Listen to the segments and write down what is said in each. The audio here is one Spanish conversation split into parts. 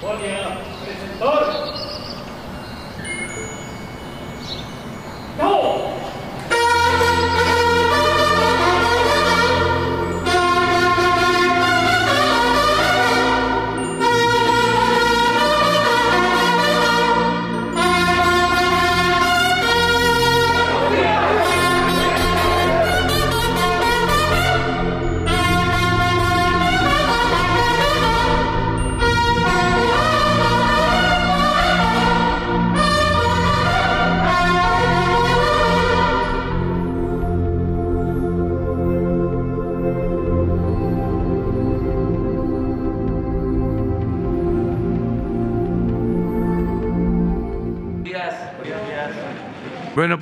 Bueno,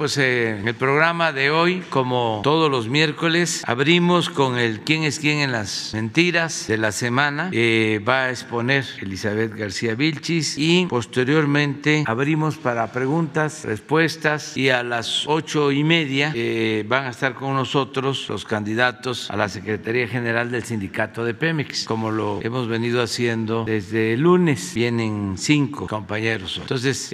pues eh, el programa de hoy, como todos los miércoles, abrimos con el quién es quién en las mentiras de la semana. Eh, va a exponer Elizabeth García Vilchis y posteriormente abrimos para preguntas, respuestas y a las ocho y media eh, van a estar con nosotros los candidatos a la Secretaría General del Sindicato de Pemex, como lo hemos venido haciendo desde el lunes. Vienen cinco compañeros. Entonces,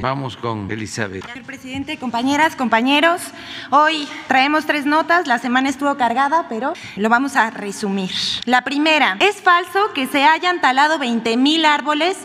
vamos con Elizabeth. El presidente compañeras, compañeros. Hoy traemos tres notas, la semana estuvo cargada, pero lo vamos a resumir. La primera, es falso que se hayan talado 20 mil árboles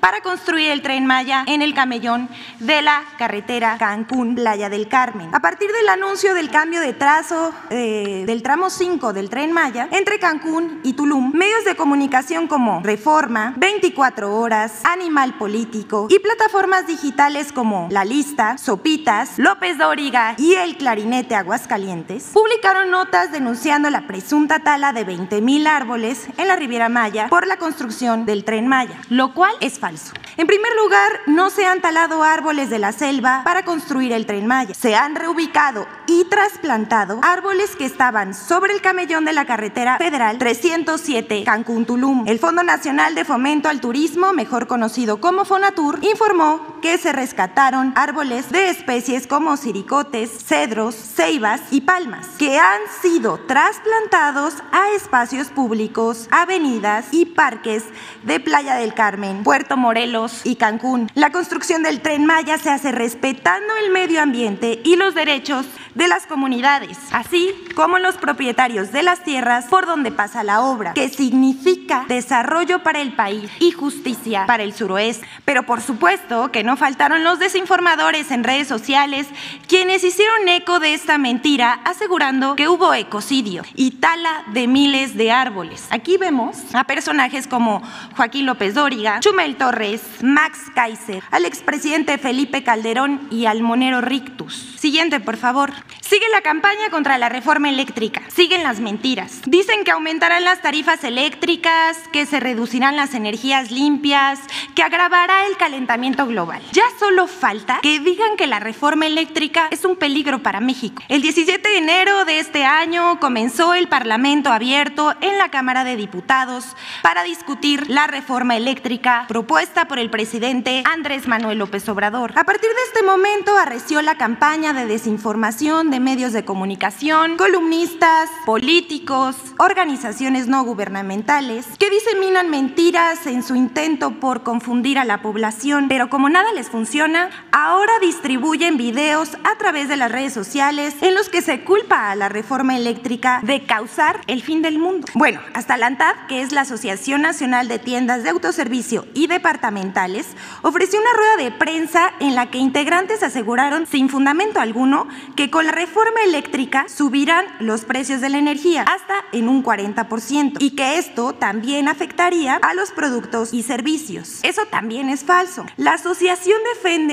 para construir el tren Maya en el camellón de la carretera Cancún-Playa del Carmen. A partir del anuncio del cambio de trazo eh, del tramo 5 del tren Maya entre Cancún y Tulum, medios de comunicación como Reforma, 24 Horas, Animal Político y plataformas digitales como La Lista, Sopitas, López Dóriga y El Clarinete Aguascalientes publicaron notas denunciando la presunta tala de 20 mil árboles en la Riviera Maya por la construcción del tren Maya, lo cual es falso. En primer lugar, no se han talado árboles de la selva para construir el tren Maya. Se han reubicado y trasplantado árboles que estaban sobre el camellón de la carretera federal 307 Cancún-Tulum. El Fondo Nacional de Fomento al Turismo, mejor conocido como Fonatur, informó que se rescataron árboles de especies como siricotes, cedros, ceibas y palmas, que han sido trasplantados a espacios públicos, avenidas y parques de Playa del Carmen, Puerto Morelos y Cancún. La construcción del tren Maya se hace respetando el medio ambiente y los derechos de las comunidades, así como los propietarios de las tierras por donde pasa la obra, que significa desarrollo para el país y justicia para el suroeste. Pero por supuesto que no faltaron los desinformadores en redes sociales, quienes hicieron eco de esta mentira asegurando que hubo ecocidio y tala de miles de árboles. Aquí vemos a personajes como Joaquín López Dóriga, Chumel Torres, Max Kaiser, al expresidente Felipe Calderón y al monero Rictus. Siguiente, por favor. Sigue la campaña contra la reforma eléctrica. Siguen las mentiras. Dicen que aumentarán las tarifas eléctricas, que se reducirán las energías limpias, que agravará el calentamiento global. Ya solo falta que digan que la reforma eléctrica es un peligro para México. El 17 de enero de este año comenzó el Parlamento abierto en la Cámara de Diputados para discutir la reforma eléctrica propuesta por el presidente Andrés Manuel López Obrador. A partir de este momento arreció la campaña de desinformación de medios de comunicación, columnistas, políticos, organizaciones no gubernamentales que diseminan mentiras en su intento por confundir a la población, pero como nada les funciona, ahora distribuyen videos a través de las redes sociales en los que se culpa a la reforma eléctrica de causar el fin del mundo. Bueno, hasta la ANTAD, que es la Asociación Nacional de Tiendas de Autoservicio y Departamentales, ofreció una rueda de prensa en la que integrantes aseguraron sin fundamento alguno que con la reforma eléctrica subirán los precios de la energía hasta en un 40% y que esto también afectaría a los productos y servicios. Eso también es falso. La asociación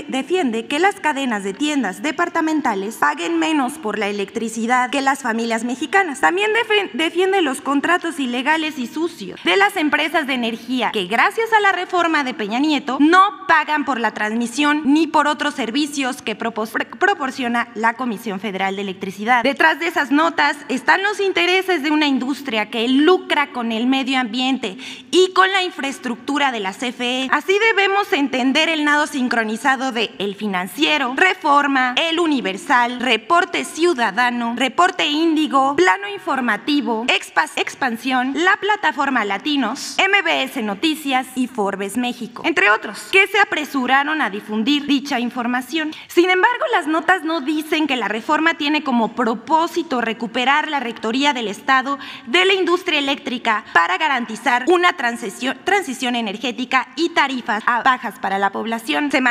defiende que las cadenas de tiendas departamentales paguen menos por la electricidad que las familias mexicanas. También defiende los contratos ilegales y sucios de las empresas de energía que gracias a la reforma de Peña Nieto no pagan por la transmisión ni por otros servicios que proporciona la Comisión Federal de Electricidad. Detrás de esas notas están los intereses de una industria que lucra con el medio ambiente y con la infraestructura de la CFE así debemos entender el nado sincronizado de El Financiero, Reforma, El Universal, Reporte Ciudadano, Reporte Índigo, Plano Informativo, Expansión, la plataforma Latinos, MBS Noticias y Forbes México, entre otros, que se apresuraron a difundir dicha información. Sin embargo, las notas no dicen que la reforma tiene como propósito recuperar la rectoría del Estado de la industria eléctrica para garantizar una transición, transición energética y tarifas bajas para la población. Se,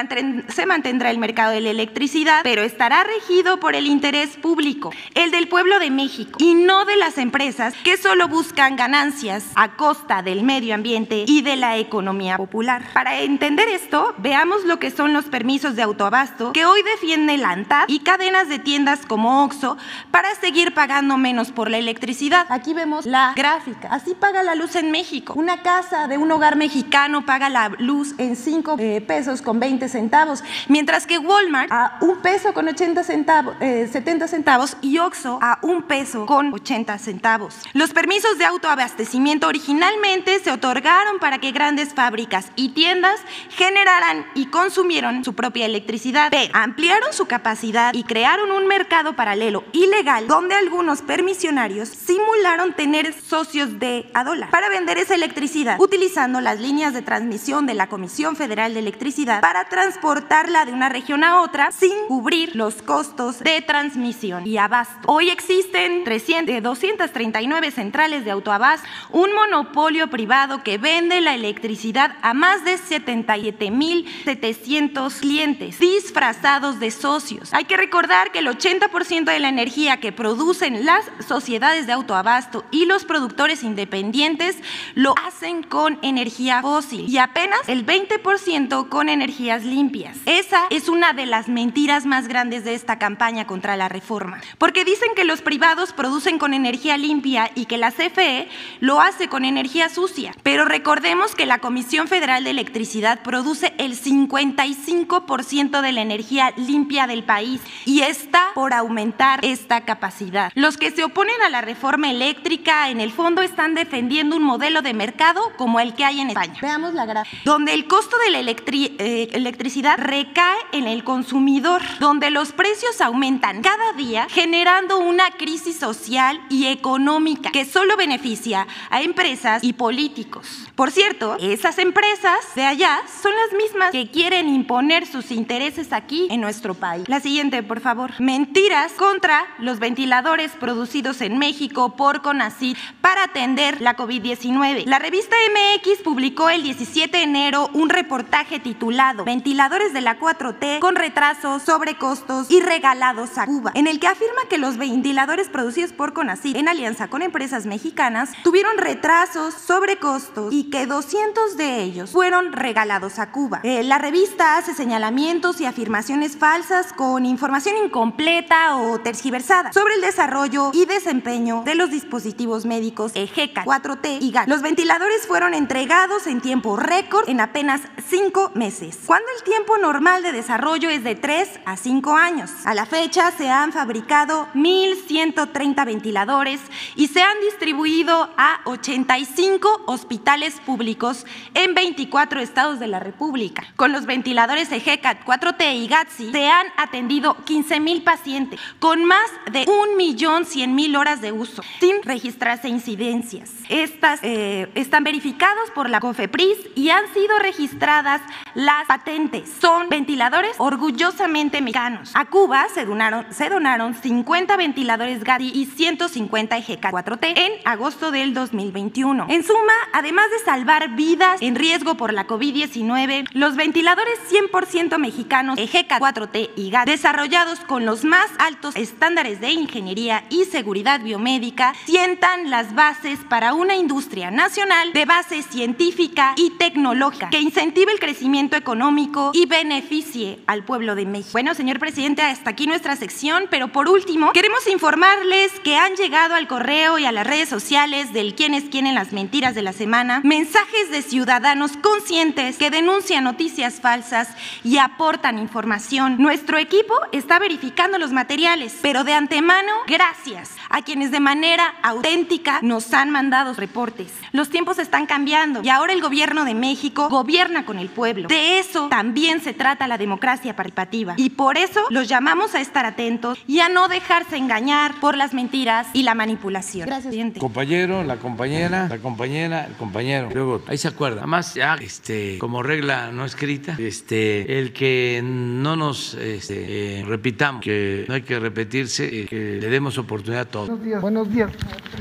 se mantendrá el mercado de la electricidad, pero estará regido por el interés público, el del pueblo de México, y no de las empresas que solo buscan ganancias a costa del medio ambiente y de la economía popular. Para entender esto, veamos lo que son los permisos de autoabasto que hoy defiende la ANTAD y cadenas de tiendas como OXO para seguir pagando menos por la electricidad. Aquí vemos la gráfica. Así paga la luz en México. Una casa de un hogar mexicano paga la luz en 5 eh, pesos con 20 centavos, mientras que Walmart a un peso con 80 centavos, 70 eh, centavos y OXO a un peso con 80 centavos. Los permisos de autoabastecimiento originalmente se otorgaron para que grandes fábricas y tiendas generaran y consumieran su propia electricidad, pero ampliaron su capacidad y crearon un mercado paralelo ilegal donde algunos permisionarios simularon tener socios de a dólar para vender esa electricidad utilizando las líneas de transmisión de la Comisión Federal de Electricidad para transportarla de una región a otra sin cubrir los costos de transmisión y abasto. Hoy existen 300, 239 centrales de autoabasto, un monopolio privado que vende la electricidad a más de 77.700 clientes disfrazados de socios. Hay que recordar que el 80% de la energía que producen las sociedades de autoabasto y los productores independientes lo hacen con energía fósil y apenas el 20% con energías limpias. Esa es una de las mentiras más grandes de esta campaña contra la reforma, porque dicen que los privados producen con energía limpia y que la CFE lo hace con energía sucia. Pero recordemos que la Comisión Federal de Electricidad produce el 55% de la energía limpia del país y está por aumentar esta capacidad. Los que se oponen a la reforma eléctrica en el fondo están defendiendo un modelo de mercado como el que hay en España. Veamos la gráfica. Donde el costo de la eh, electricidad recae en el consumidor, donde los precios aumentan cada día generando una crisis social y económica que solo beneficia a empresas y políticos. Por cierto, esas empresas de allá son las mismas que quieren imponer sus intereses aquí en nuestro país. La siguiente, por favor. Mentiras contra los ventiladores producidos en México por CONACYT para atender la COVID-19. La revista MX publicó el 17 de enero un reportaje titulado Ventiladores de la 4T con retrasos, sobrecostos y regalados a Cuba, en el que afirma que los ventiladores producidos por CONACYT en alianza con empresas mexicanas tuvieron retrasos, sobrecostos y que 200 de ellos fueron regalados a Cuba. Eh, la revista hace señalamientos y afirmaciones falsas con información incompleta o tergiversada sobre el desarrollo y desempeño de los dispositivos médicos EGECA, 4T y GAC. Los ventiladores fueron entregados en tiempo récord en apenas 5 meses, cuando el tiempo normal de desarrollo es de 3 a 5 años. A la fecha se han fabricado 1.130 ventiladores y se han distribuido a 85 hospitales públicos en 24 estados de la República. Con los ventiladores EGECAT 4T y GATSI se han atendido 15 mil pacientes con más de 1.100.000 horas de uso sin registrarse incidencias. Estas eh, están verificados por la COFEPRIS y han sido registradas las patentes. Son ventiladores orgullosamente mexicanos. A Cuba se donaron, se donaron 50 ventiladores GATSI y 150 EGECAT 4T en agosto del 2021. En suma, además de salvar vidas en riesgo por la COVID-19, los ventiladores 100% mexicanos EGECA 4T y GAT, desarrollados con los más altos estándares de ingeniería y seguridad biomédica, sientan las bases para una industria nacional de base científica y tecnológica que incentive el crecimiento económico y beneficie al pueblo de México. Bueno, señor presidente, hasta aquí nuestra sección, pero por último, queremos informarles que han llegado al correo y a las redes sociales del quién es quién en las mentiras de la semana mensajes de ciudadanos conscientes que denuncian noticias falsas y aportan información. Nuestro equipo está verificando los materiales, pero de antemano, gracias a quienes de manera auténtica nos han mandado reportes. Los tiempos están cambiando y ahora el gobierno de México México gobierna con el pueblo. De eso también se trata la democracia participativa. Y por eso los llamamos a estar atentos y a no dejarse engañar por las mentiras y la manipulación. Gracias, presidente. Compañero, la compañera, la compañera, el compañero. Luego, ahí se acuerda. Además, ya, este, como regla no escrita, este, el que no nos este, eh, repitamos, que no hay que repetirse, eh, que le demos oportunidad a todos. Buenos días, buenos días,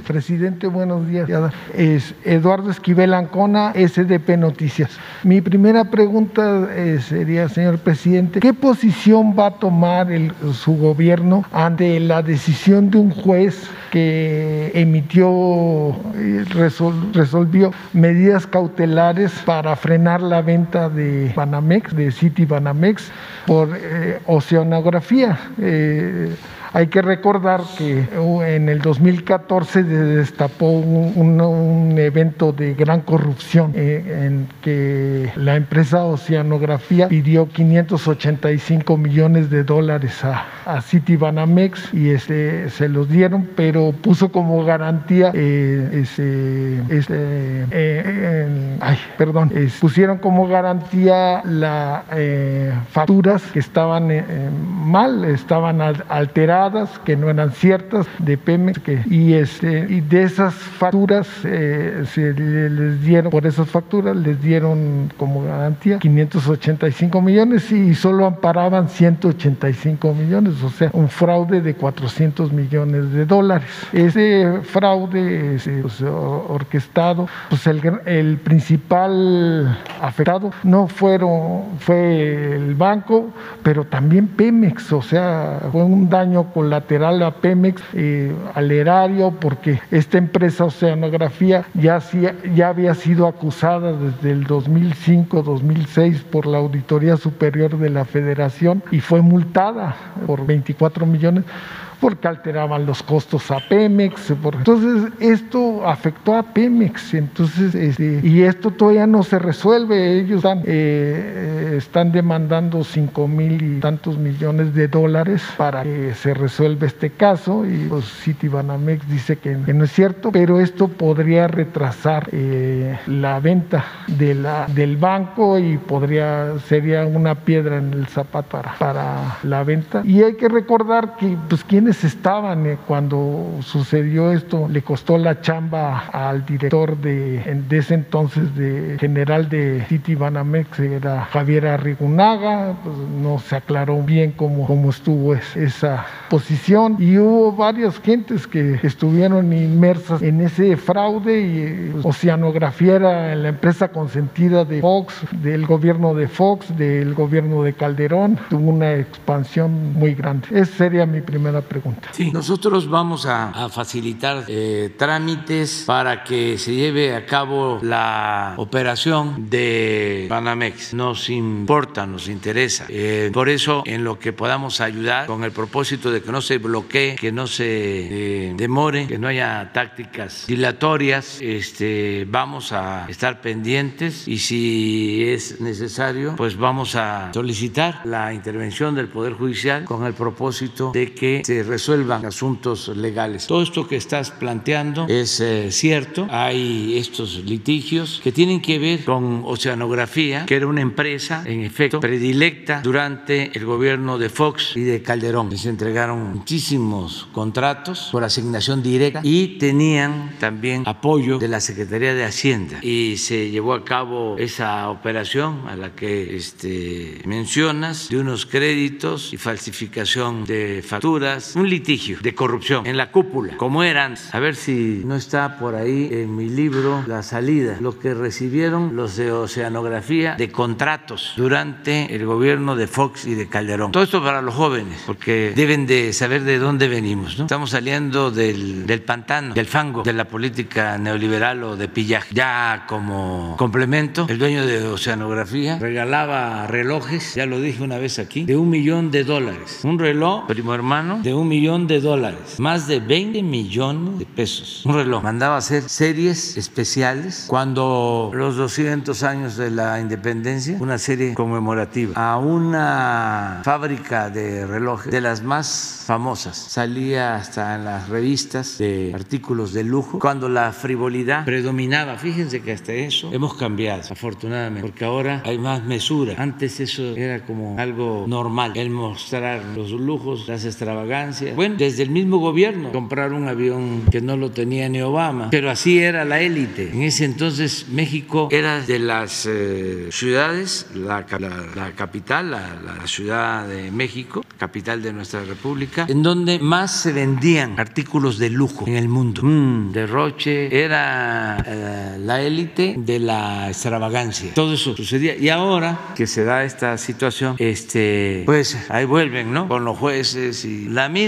presidente, buenos días. Es Eduardo Esquivel Ancona, SDP Noticias. Mi primera pregunta eh, sería, señor presidente, ¿qué posición va a tomar el, su gobierno ante la decisión de un juez que emitió, resolvió medidas cautelares para frenar la venta de Banamex, de City Banamex, por eh, oceanografía? Eh, えー hay que recordar que uh, en el 2014 se destapó un, evento de gran corrupción eh, en que la empresa Oceanografía pidió 585 millones de dólares a, a Citibanamex y este, se los dieron, pero puso como garantía, eh, ese, eh, ay, perdón, pusieron como garantía las facturas que estaban mal, estaban alteradas que no eran ciertas de Pemex este, y de esas facturas eh, se les dieron, por esas facturas les dieron como garantía 585 millones y solo amparaban 185 millones, o sea, un fraude de 400 millones de dólares. Ese fraude pues, orquestado, pues el, el principal afectado no fueron, fue el banco, pero también Pemex, o sea, fue un daño colateral a Pemex, eh, al erario, porque esta empresa Oceanografía ya, ya había sido acusada desde el 2005-2006 por la Auditoría Superior de la Federación y fue multada por 24 millones porque alteraban los costos a Pemex. Entonces, esto afectó a Pemex. Entonces, este, y esto todavía no se resuelve. Ellos están, eh, están demandando 5 mil y tantos millones de dólares para que se resuelva este caso. Y pues Citibanamex dice que, no es cierto, pero esto podría retrasar eh, la venta del banco y podría sería una piedra en el zapato para, para la venta. Y hay que recordar que, pues, ¿quiénes estaban eh, cuando sucedió esto? Le costó la chamba al director de, de ese entonces de general de City Banamex, era Javier Arrigunaga, pues no se aclaró bien cómo, cómo estuvo esa posición y hubo varias gentes que estuvieron inmersas en ese fraude y pues, Oceanografía era la empresa consentida de Fox, del gobierno de Fox, del gobierno de Calderón, tuvo una expansión muy grande. Esa sería mi primera pregunta. Sí, nosotros vamos a, facilitar eh, trámites para que se lleve a cabo la operación de Banamex. Nos importa, nos interesa. Eh, por eso, en lo que podamos ayudar, con el propósito de que no se bloquee, que no se eh, demore, que no haya tácticas dilatorias, este, vamos a estar pendientes y si es necesario, pues vamos a solicitar la intervención del Poder Judicial con el propósito de que se resuelvan asuntos legales. Todo esto que estás planteando es eh, cierto. Hay estos litigios que tienen que ver con Oceanografía, que era una empresa, en efecto, predilecta durante el gobierno de Fox y de Calderón. Les entregaron muchísimos contratos por asignación directa y tenían también apoyo de la Secretaría de Hacienda. Y se llevó a cabo esa operación a la que este, mencionas de unos créditos y falsificación de facturas un litigio de corrupción en la cúpula, como eran, a ver si no está por ahí en mi libro La salida, lo que recibieron los de Oceanografía de contratos durante el gobierno de Fox y de Calderón. Todo esto para los jóvenes, porque deben de saber de dónde venimos. ¿no? Estamos saliendo del, del pantano, del fango de la política neoliberal o de pillaje. Ya como complemento, el dueño de Oceanografía regalaba relojes, ya lo dije una vez aquí, de un millón de dólares. Un reloj, primo hermano, de un un millón de dólares, más de 20 millones de pesos. Un reloj. Mandaba hacer series especiales cuando los 200 años de la independencia, una serie conmemorativa a una fábrica de relojes de las más famosas. Salía hasta en las revistas de artículos de lujo cuando la frivolidad predominaba. Fíjense que hasta eso hemos cambiado, afortunadamente, porque ahora hay más mesura. Antes eso era como algo normal, el mostrar los lujos, las extravagancias. Bueno, desde el mismo gobierno, comprar un avión que no lo tenía ni Obama, pero así era la élite. En ese entonces México era de las eh, ciudades, la, capital, la, Ciudad de México, capital de nuestra república, en donde más se vendían artículos de lujo en el mundo. Mm, derroche, era eh, la élite de la extravagancia. Todo eso sucedía. Y ahora que se da esta situación, este, pues ahí vuelven, ¿no? Con los jueces y la misma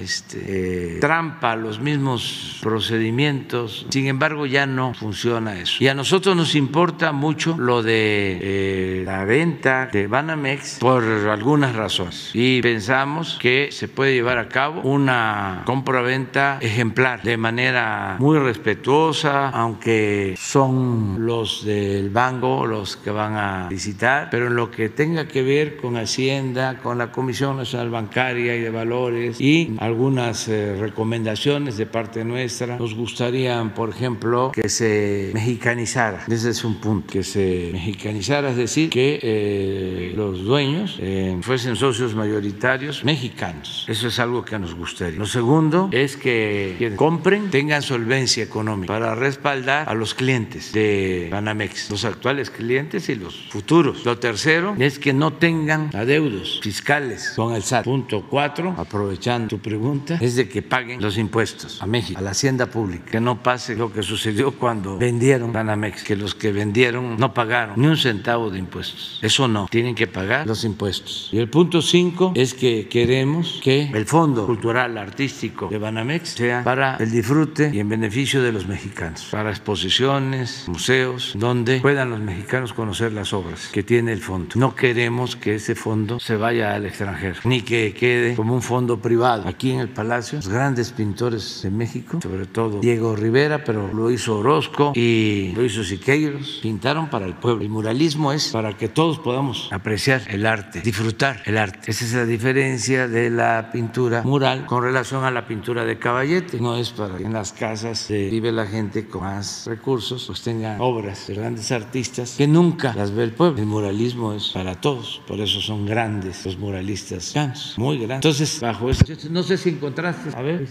este, trampa, los mismos procedimientos. Sin embargo, ya no funciona eso. Y a nosotros nos importa mucho lo de eh, la venta de Banamex por algunas razones. Y pensamos que se puede llevar a cabo una compra-venta ejemplar de manera muy respetuosa, aunque son los del banco los que van a visitar, pero en lo que tenga que ver con Hacienda, con la Comisión Nacional Bancaria y de Valores y algunas eh, recomendaciones de parte nuestra, nos gustaría, por ejemplo, que se mexicanizara. Ese es un punto, que se mexicanizara, es decir, que eh, los dueños eh, fuesen socios mayoritarios mexicanos. Eso es algo que nos gustaría. Lo segundo es que quienes compren tengan solvencia económica para respaldar a los clientes de Banamex, los actuales clientes y los futuros. Lo tercero es que no tengan adeudos fiscales con el SAT. Punto cuatro, aprovechando tu pregunta, es de que paguen los impuestos a México, a la hacienda pública, que no pase lo que sucedió cuando vendieron Banamex, que los que vendieron no pagaron ni un centavo de impuestos. Eso no, tienen que pagar los impuestos. Y el punto cinco es que queremos que el Fondo Cultural Artístico de Banamex sea para el disfrute y en beneficio de los mexicanos, para exposiciones, museos, donde puedan los mexicanos conocer las obras que tiene el fondo. No queremos que ese fondo se vaya al extranjero, ni que quede como un fondo privado. Aquí en el Palacio, los grandes pintores de México, sobre todo Diego Rivera, pero lo hizo Orozco y lo hizo Siqueiros, pintaron para el pueblo. El muralismo es para que todos podamos apreciar el arte, disfrutar el arte. Esa es la diferencia de la pintura mural con relación a la pintura de caballete. No es para que en las casas vive la gente con más recursos, pues tenga obras de grandes artistas que nunca las ve el pueblo. El muralismo es para todos, por eso son grandes los muralistas muy grandes. Entonces, bajo eso, no sé si encontraste, a ver,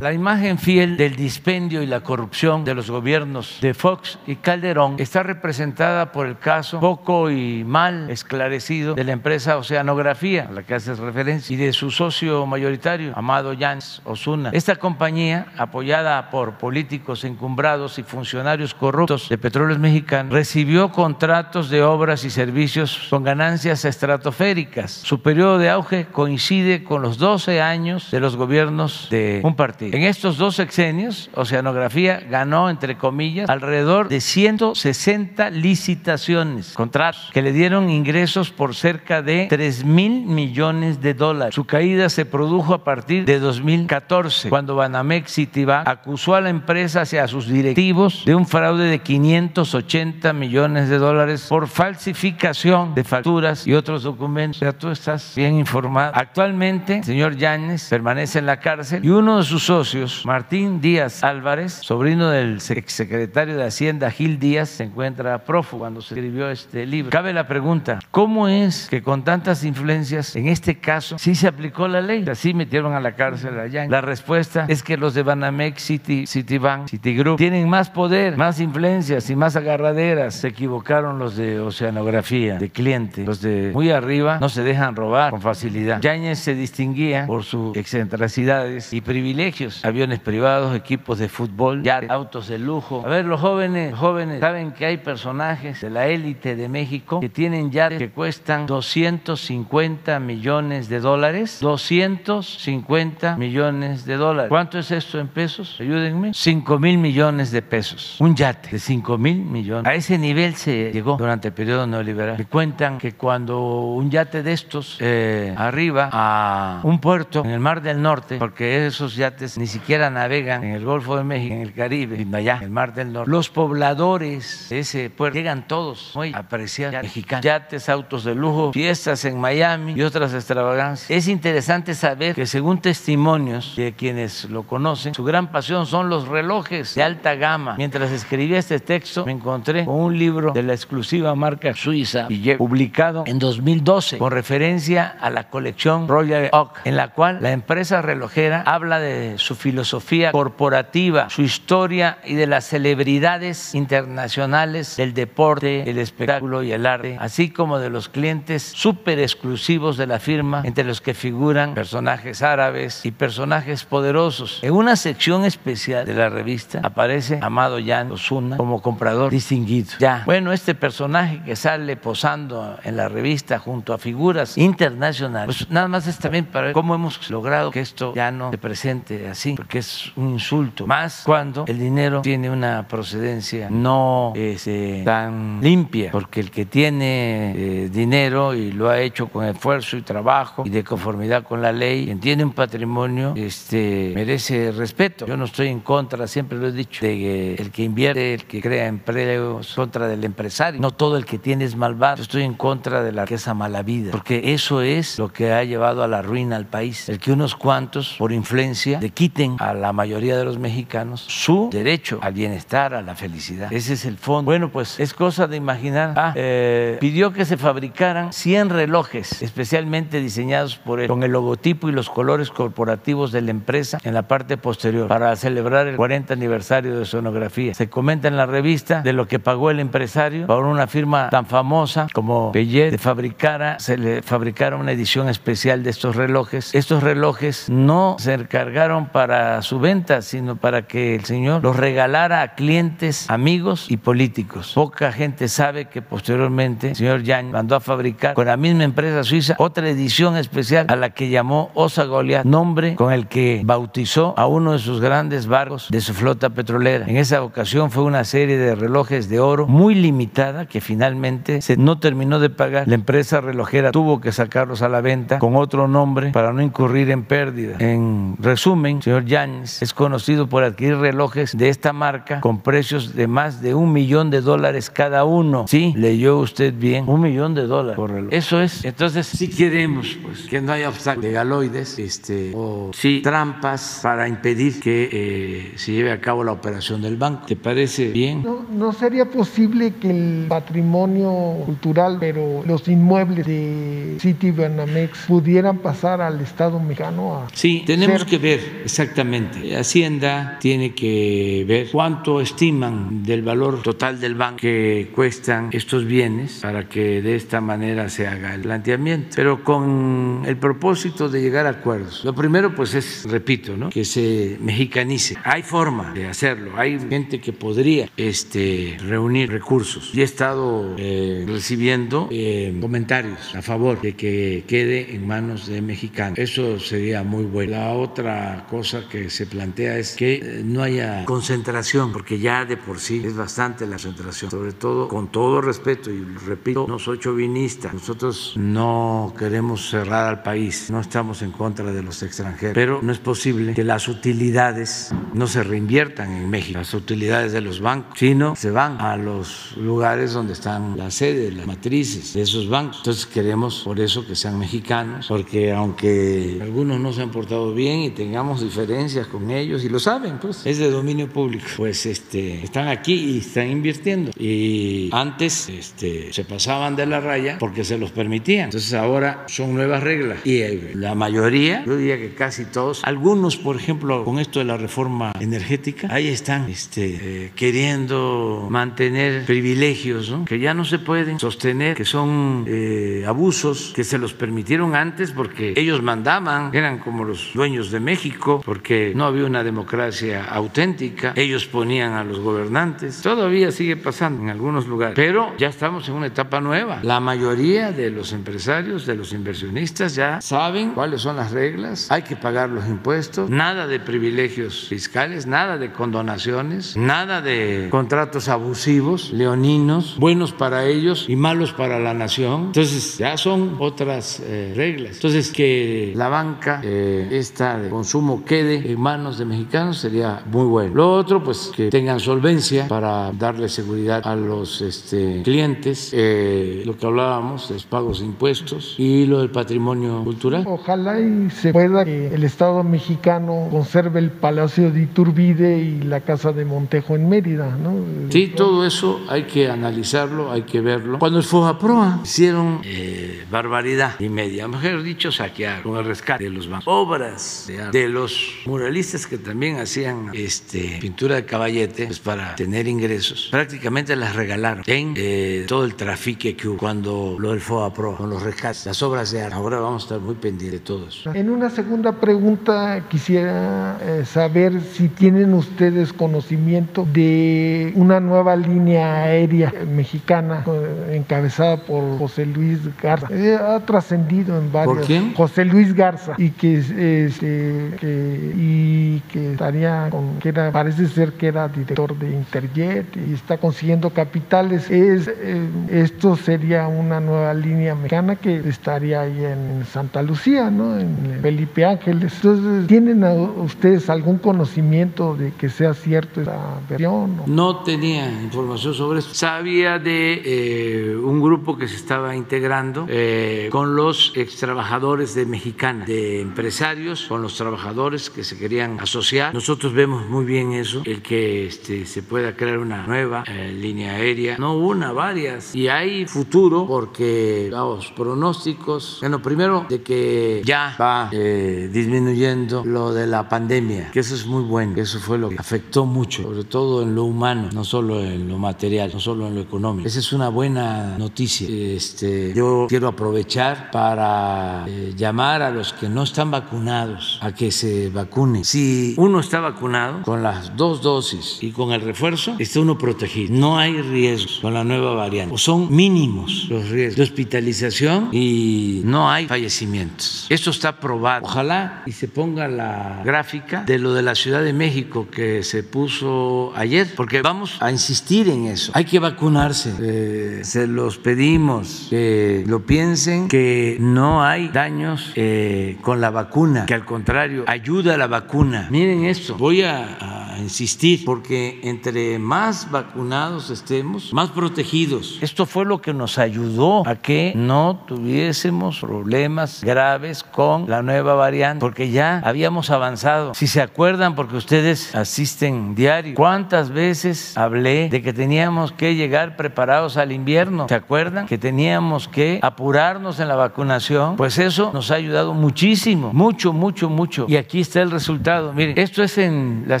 la imagen fiel del dispendio y la corrupción de los gobiernos de Fox y Calderón está representada por el caso poco y mal esclarecido de la empresa Oceanografía, a la que haces referencia, y de su socio mayoritario, Amado Jans Osuna. Esta compañía, apoyada por políticos encumbrados y funcionarios corruptos de petróleos mexicanos, recibió contratos de obras y servicios con ganancias estratosféricas. Su periodo de auge coincide con los 12 años de los gobiernos de un partido. En estos dos sexenios, Oceanografía ganó, entre comillas, alrededor de 160 licitaciones, contratos, que le dieron ingresos por cerca de 3 mil millones de dólares. Su caída se produjo a partir de 2014, cuando Banamex Citibank acusó a la empresa hacia sus directivos de un fraude de 580 millones de dólares por falsificación de facturas y otros documentos. Ya tú estás bien informado. Actualmente, el señor permanece en la cárcel y uno de sus socios, Martín Díaz Álvarez, sobrino del exsecretario de Hacienda Gil Díaz, se encuentra prófugo cuando se escribió este libro. Cabe la pregunta, ¿cómo es que con tantas influencias, en este caso, sí se aplicó la ley? Así metieron a la cárcel a Yáñez. La respuesta es que los de Banamex, City, Citibank, Citigroup tienen más poder, más influencias y más agarraderas. Se equivocaron los de oceanografía, de cliente. Los de muy arriba no se dejan robar con facilidad. Yáñez se distinguía por sus excentricidades y privilegios. Aviones privados, equipos de fútbol, ya autos de lujo. A ver, los jóvenes, jóvenes saben que hay personajes de la élite de México que tienen yates que cuestan 250 millones de dólares. 250 millones de dólares. ¿Cuánto es esto en pesos? Ayúdenme. 5 mil millones de pesos. Un yate de 5 mil millones. A ese nivel se llegó durante el periodo neoliberal. Me cuentan que cuando un yate de estos eh, arriba a un puerto puerto en el Mar del Norte, porque esos yates ni siquiera navegan en el Golfo de México, en el Caribe, sino allá, en el Mar del Norte. Los pobladores de ese puerto llegan todos muy apreciados mexicanos. Yates, autos de lujo, fiestas en Miami y otras extravagancias. Es interesante saber que según testimonios de quienes lo conocen, su gran pasión son los relojes de alta gama. Mientras escribía este texto, me encontré con un libro de la exclusiva marca suiza publicado en 2012 con referencia a la colección Royal Oak, en la cual la empresa relojera habla de su filosofía corporativa, su historia y de las celebridades internacionales del deporte, el espectáculo y el arte, así como de los clientes súper exclusivos de la firma, entre los que figuran personajes árabes y personajes poderosos. En una sección especial de la revista aparece Amado Jan Osuna como comprador distinguido. Ya, bueno, este personaje que sale posando en la revista junto a figuras internacionales, pues nada más es también para ver cómo hemos logrado que esto ya no se presente así, porque es un insulto, más cuando el dinero tiene una procedencia no este, tan limpia, porque el que tiene eh, dinero y lo ha hecho con esfuerzo y trabajo y de conformidad con la ley, quien tiene un patrimonio, este, merece respeto. Yo no estoy en contra, siempre lo he dicho, de que el que invierte, el que crea empleos, contra del empresario. No todo el que tiene es malvado. Yo estoy en contra de la riqueza mala vida, porque eso es lo que ha llevado a la ruina al país. El que unos cuantos, por influencia, le quiten a la mayoría de los mexicanos su derecho al bienestar, a la felicidad. Ese es el fondo. Bueno, pues es cosa de imaginar. Ah, eh, pidió que se fabricaran 100 relojes especialmente diseñados por él, con el logotipo y los colores corporativos de la empresa en la parte posterior, para celebrar el 40 aniversario de sonografía. Se comenta en la revista de lo que pagó el empresario por una firma tan famosa como Bellet de fabricara, se le fabricara una edición especial de estos relojes. Estos relojes no se encargaron para su venta, sino para que el señor los regalara a clientes, amigos y políticos. Poca gente sabe que posteriormente el señor Yang mandó a fabricar con la misma empresa suiza otra edición especial a la que llamó Osa Goliath, nombre con el que bautizó a uno de sus grandes barcos de su flota petrolera. En esa ocasión fue una serie de relojes de oro muy limitada que finalmente se no terminó de pagar. La empresa relojera tuvo que sacarlos a la venta con otro nombre para no incurrir en pérdida. En resumen, señor Yáñez es conocido por adquirir relojes de esta marca con precios de más de un millón de dólares cada uno. Sí, leyó usted bien, un millón de dólares por reloj. Eso es. Entonces, si queremos pues, que no haya obstáculos legaloides este, o sí, trampas para impedir que eh, se lleve a cabo la operación del banco. ¿Te parece bien? No, no sería posible que el patrimonio cultural, pero los inmuebles de City Banamex pudieran pasar al Estado mexicano a Sí, tenemos ser- que ver exactamente. Hacienda tiene que ver cuánto estiman del valor total del banco que cuestan estos bienes para que de esta manera se haga el planteamiento, pero con el propósito de llegar a acuerdos. Lo primero, pues es, repito, ¿no? que se mexicanice. Hay forma de hacerlo, hay gente que podría este, reunir recursos. Y he estado eh, recibiendo eh, comentarios a favor de que quede en manos de mexicanos. Eso sería muy bueno. La otra cosa que se plantea es que eh, no haya concentración, porque ya de por sí es bastante la concentración, sobre todo con todo respeto, y repito, no soy chauvinista, nosotros no queremos cerrar al país, no estamos en contra de los extranjeros, pero no es posible que las utilidades no se reinviertan en México, las utilidades de los bancos, sino se van a los lugares donde están las sedes, las matrices de esos bancos. Entonces queremos por eso que sean mexicanos, porque aunque algunos no se han portado bien y tengamos diferencias con ellos, y lo saben, pues es de dominio público, pues este, están aquí y están invirtiendo. Y antes este, se pasaban de la raya porque se los permitían. Entonces ahora son nuevas reglas. Y eh, la mayoría, yo diría que casi todos, algunos, por ejemplo, con esto de la reforma energética, ahí están este, eh, queriendo mantener privilegios ¿no? que ya no se pueden sostener, que son eh, abusos que se los permitieron antes porque ellos mandaban, eran como los dueños de México, porque no había una democracia auténtica, ellos ponían a los gobernantes. Todavía sigue pasando en algunos lugares, pero ya estamos en una etapa nueva. La mayoría de los empresarios, de los inversionistas ya saben cuáles son las reglas, hay que pagar los impuestos, nada de privilegios fiscales, nada de condonaciones, nada de contratos abusivos, leoninos, buenos para ellos y malos para la nación. Entonces ya son otras eh, reglas. Entonces que que la banca eh, esta de consumo quede en manos de mexicanos sería muy bueno. Lo otro, pues que tengan solvencia para darle seguridad a los este, clientes, eh, lo que hablábamos, los pagos de impuestos y lo del patrimonio cultural. Ojalá y se pueda que el Estado mexicano conserve el Palacio de Iturbide y la Casa de Montejo en Mérida, ¿no? Sí, todo eso hay que analizarlo, hay que verlo. Cuando el FOJAPROA hicieron eh, barbaridad y media, mejor dicho, saquear con el rescate de los bancos, obras de, de los muralistas que también hacían este, pintura de caballete pues para tener ingresos, prácticamente las regalaron en eh, todo el trafique que hubo cuando lo del FOJAPROA, con los rescates, las obras de arte. Ahora vamos a estar muy pendientes de todo eso. En una segunda pregunta quisiera eh, saber si tienen ustedes conocimiento de una nueva línea aérea mexicana eh, encabezada por José Luis Garza. Eh, ha trascendido en varios. ¿Por quién? José Luis Garza y que, este, que- y que estaría con, que era, parece ser que era director de Interjet y está consiguiendo capitales. Es, eh, esto sería una nueva línea mexicana que estaría ahí en Santa Lucía, ¿no? En Felipe Ángeles. Entonces, ¿tienen a- ustedes algún conocimiento de que sea cierto esa versión? No tenía información sobre esto. Sabía de eh, un grupo que se estaba integrando eh, con los ex trabajadores de Mexicana, de empresarios, con los trabajadores que se querían asociar. Nosotros vemos muy bien eso, el que este, se pueda crear una nueva eh, línea aérea, no una, varias. Y hay futuro porque los pronósticos, bueno, primero de que ya va eh, disminuyendo lo de la pandemia, que eso es muy bueno, eso fue lo que afectó mucho, sobre todo en lo humano, no solo en lo material, no solo en lo económico. Esa es una buena noticia. Este, yo quiero aprovechar para eh, llamar a los que no están vacunados a que se vacunen. Si uno está vacunado con las dos dosis y con el refuerzo, está uno protegido. No hay riesgos con la nueva variante. O son mínimos los riesgos de hospitalización y no hay fallecimientos. Esto está probado. Ojalá y se ponga la gráfica de lo de la Ciudad de México que se puso ayer, porque vamos a insistir en eso. Hay que vacunarse. Eh, se los pedimos que lo piensen, que no hay daños eh, con la vacuna, que al contrario, ayuda a la vacuna. Miren esto, voy a, a insistir, porque entre más vacunados estemos, más protegidos. Esto fue lo que nos ayudó a que no tuviésemos problemas graves con la nueva variante, porque ya habíamos avanzado. Si se acuerdan, porque ustedes asisten diario, ¿cuántas veces hablé de que teníamos que llegar preparados al invierno? ¿Se acuerdan? Que teníamos que apurarnos en la vacunación. Pues eso nos ha ayudado muchísimo, mucho, mucho, mucho. Y aquí está el resultado. Miren, esto es en la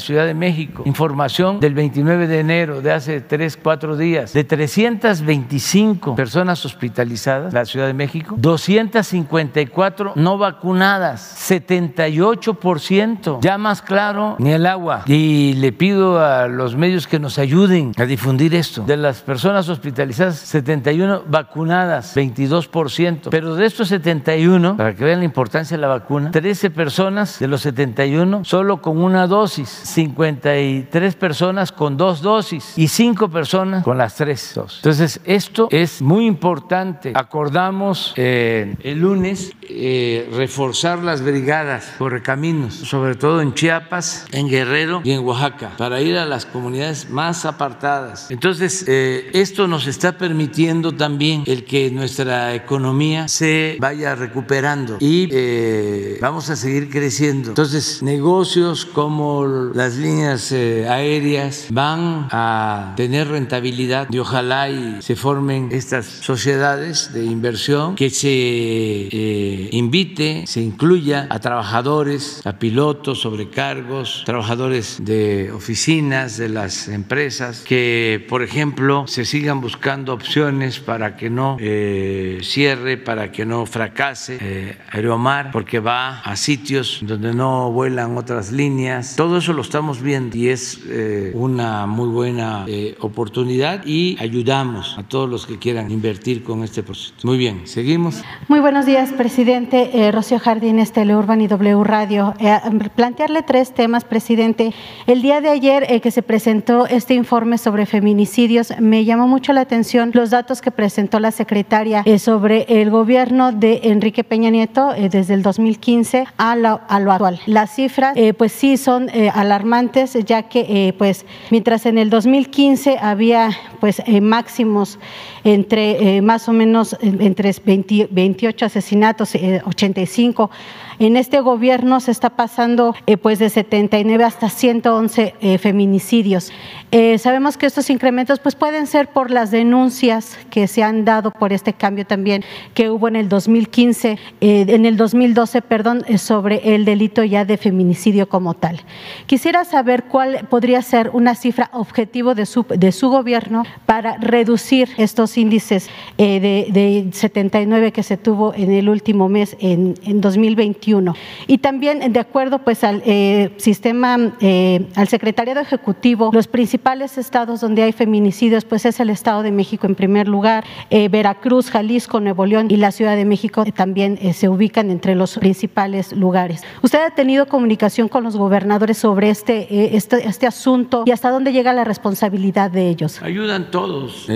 Ciudad de México. Información del 29 de enero de hace 3, 4 días. De 325 personas hospitalizadas, la Ciudad de México, 254 no vacunadas, 78%. Ya más claro, ni el agua. Y le pido a los medios que nos ayuden a difundir esto. De las personas hospitalizadas, 71 vacunadas, 22%. Pero de estos 71, para que vean la importancia de la vacuna, 13 personas de los 71 solo con una dosis, 53 personas con dos dosis y 5 personas con las tres dosis. Entonces, esto es muy importante. Acordamos eh, el lunes eh, reforzar las brigadas por caminos, sobre todo en Chiapas, en Guerrero y en Oaxaca, para ir a las comunidades más apartadas. Entonces, eh, esto nos está permitiendo también el que nuestra economía se vaya recuperando eh, vamos a seguir creciendo. Entonces, negocios como las líneas eh, aéreas van a tener rentabilidad y ojalá y se formen estas sociedades de inversión que se eh, invite, se incluya a trabajadores, a pilotos, sobrecargos, trabajadores de oficinas, de las empresas, que por ejemplo se sigan buscando opciones para que no eh, cierre, para que no fracase Aeromar, porque va a sitios donde no vuelan otras líneas. Todo eso lo estamos viendo y es eh, una muy buena eh, oportunidad y ayudamos a todos los que quieran invertir con este proceso. Muy bien, seguimos. Muy buenos días, presidente. Eh, Rocío Jardines, Teleurban y W Radio. plantearle tres temas, presidente. El día de ayer que se presentó este informe sobre feminicidios, me llamó mucho la atención los datos que presentó la secretaria sobre el gobierno de Enrique Peña Nieto desde el 2015 a lo, a lo actual. Las cifras, pues sí, son alarmantes, ya que eh, pues mientras en el 2015 había pues eh, máximos entre eh, más o menos entre 28 asesinatos, 85 en este gobierno se está pasando eh, pues de 79 hasta 111 eh, feminicidios. Eh, sabemos que estos incrementos pues pueden ser por las denuncias que se han dado por este cambio también que hubo en el 2015, en el 2012, perdón, sobre el delito ya de feminicidio como tal. Quisiera saber cuál podría ser una cifra objetivo de su, de gobierno para reducir estos índices de, 79 que se tuvo en el último mes, en, en 2021 y también de acuerdo pues al eh, sistema, eh, al secretariado ejecutivo, los principales estados donde hay feminicidios pues es el Estado de México en primer lugar, eh, Veracruz, Jalisco, Nuevo León y la Ciudad de México también se ubican entre los principales lugares. ¿Usted ha tenido comunicación con los gobernadores sobre este, este, este asunto y hasta dónde llega la responsabilidad de ellos? Ayudan todos,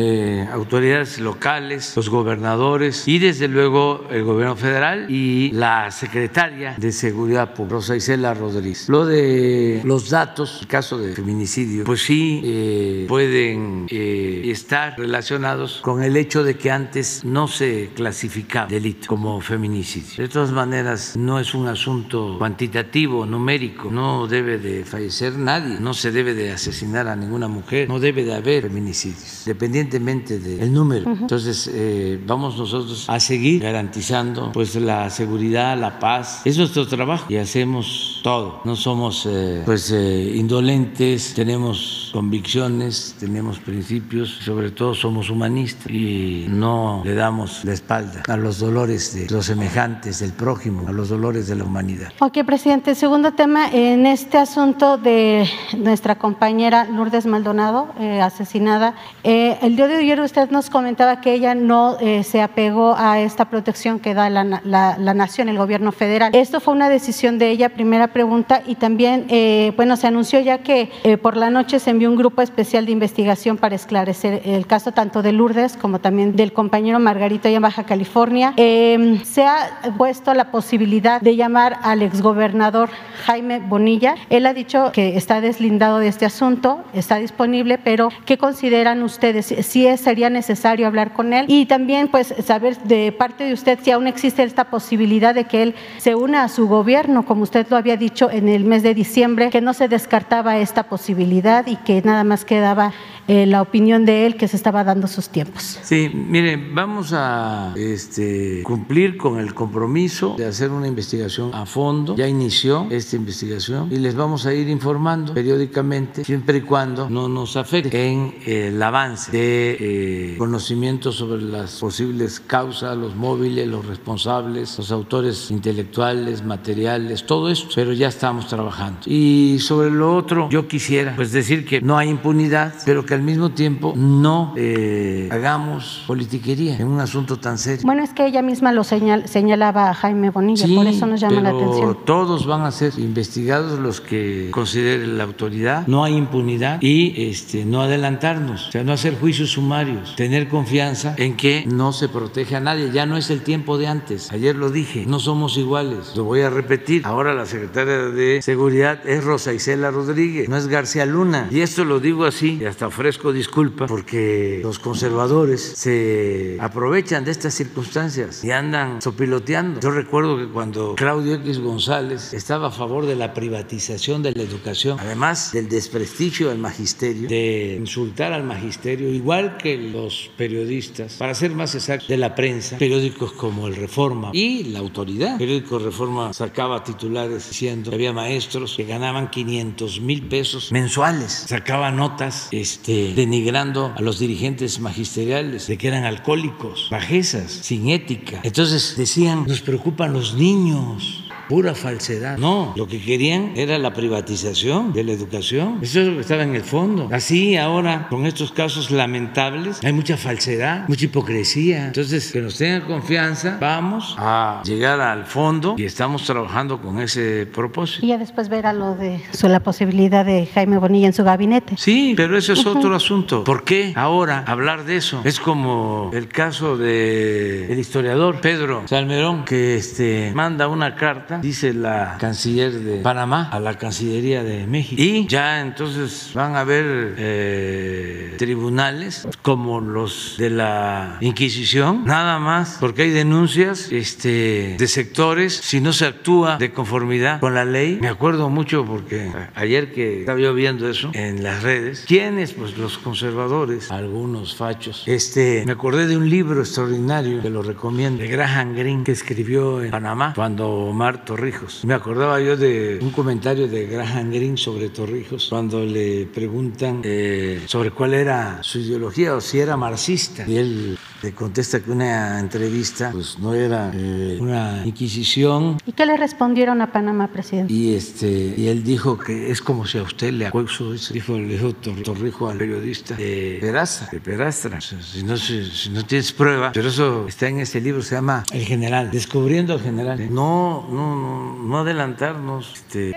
autoridades locales, los gobernadores y desde luego el gobierno federal y la secretaria de Seguridad Pública, Rosa Isela Rodríguez. Lo de los datos, el caso de feminicidio, pues sí eh, pueden eh, estar relacionados con el hecho de que antes no se clasificaba delito como feminicidio. De todas maneras, no es un asunto cuantitativo, numérico, no debe de fallecer nadie, no se debe de asesinar a ninguna mujer, no debe de haber feminicidios, dependientemente del número. Entonces, eh, vamos nosotros a seguir garantizando pues la seguridad, la paz, es nuestro trabajo y hacemos todo. No somos eh, pues eh, indolentes, tenemos convicciones, tenemos principios, sobre todo somos humanistas y no le damos la espalda a los dolores de los semejantes, del prójimo, a los dolores de la humanidad. Ok, presidente. Segundo tema, en este asunto de nuestra compañera Lourdes Maldonado, eh, asesinada, el día de ayer usted nos comentaba que ella no se apegó a esta protección que da la, la nación, el gobierno federal esto fue una decisión de ella, primera pregunta, y también, eh, bueno, se anunció ya que eh, por la noche se envió un grupo especial de investigación para esclarecer el caso tanto de Lourdes como también del compañero Margarito allá en Baja California. Em, se ha puesto la posibilidad de llamar al exgobernador Jaime Bonilla. Él ha dicho que está deslindado de este asunto, está disponible, pero ¿qué consideran ustedes? Si sería necesario hablar con él y también pues saber de parte de usted si aún existe esta posibilidad de que él se una a su gobierno, como usted lo había dicho en el mes de diciembre, que no se descartaba esta posibilidad y que nada más quedaba eh, la opinión de él que se estaba dando sus tiempos. Sí, miren, vamos a este, cumplir con el compromiso de hacer una investigación a fondo. Ya inició esta investigación y les vamos a ir informando periódicamente, siempre y cuando no nos afecte en el avance de eh, conocimiento sobre las posibles causas, los móviles, los responsables, los autores intelectuales, materiales, todo esto, pero ya estamos trabajando. Y sobre lo otro, yo quisiera pues decir que no hay impunidad, pero que al mismo tiempo no eh, hagamos politiquería en un asunto tan serio. Bueno, es que ella misma lo señalaba a Jaime Bonilla, por eso nos llama la atención. Todos van a ser investigados los que considere la autoridad, no hay impunidad y este, no adelantarnos, o sea, no hacer juicios sumarios, tener confianza en que no se protege a nadie, ya no es el tiempo de antes, ayer lo dije, no somos iguales, lo voy a repetir, ahora la secretaria de Seguridad es Rosa Isela Rodríguez, no es García Luna, y esto lo digo así, y hasta ofrezco disculpas porque los conservadores se aprovechan de estas circunstancias y andan sopiloteando. Yo recuerdo que cuando Claudio X González estaba a favor de la privatización de la educación, además del desprestigio del magisterio, de insultar al magisterio, igual que los periodistas, para ser más exacto, de la prensa, periódicos como el Reforma y la autoridad. El periódico Reforma sacaba titulares diciendo que había maestros que ganaban 500 mil pesos mensuales, sacaba notas este, denigrando a los dirigentes magisteriales de que eran alcohólicos, bajezas, sin ética. Entonces decían, nos preocupan los niños pura falsedad. No, lo que querían era la privatización de la educación. Eso es lo que estaba en el fondo. Así ahora, con estos casos lamentables, hay mucha falsedad, mucha hipocresía. Entonces, que nos tengan confianza, vamos a llegar al fondo y estamos trabajando con ese propósito. Y ya después ver a lo de la posibilidad de Jaime Bonilla en su gabinete. Sí, pero eso es otro asunto. ¿Por qué ahora hablar de eso? Es como el caso de el historiador Pedro Salmerón que este manda una carta, dice la canciller de Panamá a la Cancillería de México y ya entonces van a haber eh, tribunales como los de la Inquisición, nada más porque hay denuncias este, de sectores si no se actúa de conformidad con la ley. Me acuerdo mucho porque ayer que estaba yo viendo eso en las redes, ¿quiénes? Pues los conservadores, algunos fachos. Este, me acordé de un libro extraordinario que lo recomiendo, de Graham Greene, que escribió en Panamá cuando Omar Torrijos. Me acordaba yo de un comentario de Graham Greene sobre Torrijos cuando le preguntan eh, sobre cuál era su ideología o si era marxista. Y él le contesta que una entrevista pues no era eh, una inquisición. ¿Y qué le respondieron a Panamá, presidente? Y este y él dijo que es como si a usted le acuso, dijo, le dijo Torrijo al periodista de Peraza, de Perastra. si, no, si, no tienes prueba, pero eso está en ese libro, se llama El General, Descubriendo al General. No, no, no, no adelantarnos. Este,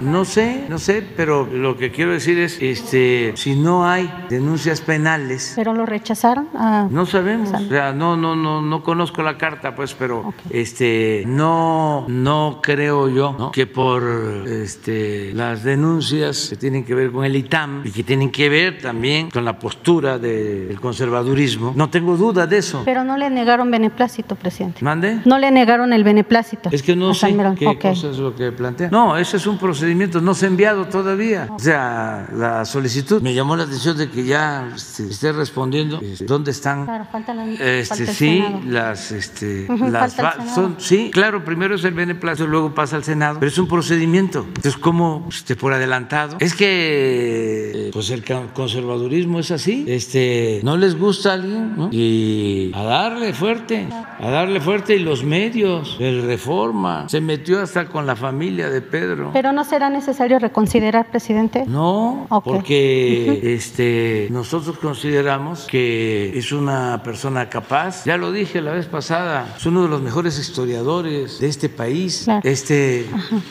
no sé, no sé, pero lo que quiero decir es, este, si no hay denuncias penales. ¿Pero lo rechazaron? Ah, no sabemos, o sea, no, no, no, no conozco la carta, pues, pero este, no, no creo yo que por este, las denuncias que tienen que ver con el ITAM y que tienen que ver también con la postura del conservadurismo, no tengo duda de eso. Pero no le negaron beneplácito, presidente. ¿Mande? No le negaron el beneplácito. Es que no sé qué cosa es lo que plantea. No, ese es un proceso procedimiento no se ha enviado todavía. O sea, la solicitud me llamó la atención de que ya este, esté respondiendo este, dónde están. Claro, falta la, este, sí, las, este, las son, sí, claro, primero es el beneplácito, luego pasa al Senado, pero es un procedimiento. Entonces, ¿cómo este, por adelantado? Es que pues el conservadurismo es así. Este, no les gusta a alguien, ¿no? Y a darle fuerte, a darle fuerte y los medios, el Reforma, se metió hasta con la familia de Pedro. Pero no será necesario reconsiderar, presidente? No, porque este, nosotros consideramos que es una persona capaz. Ya lo dije la vez pasada, es uno de los mejores historiadores de este país. Este,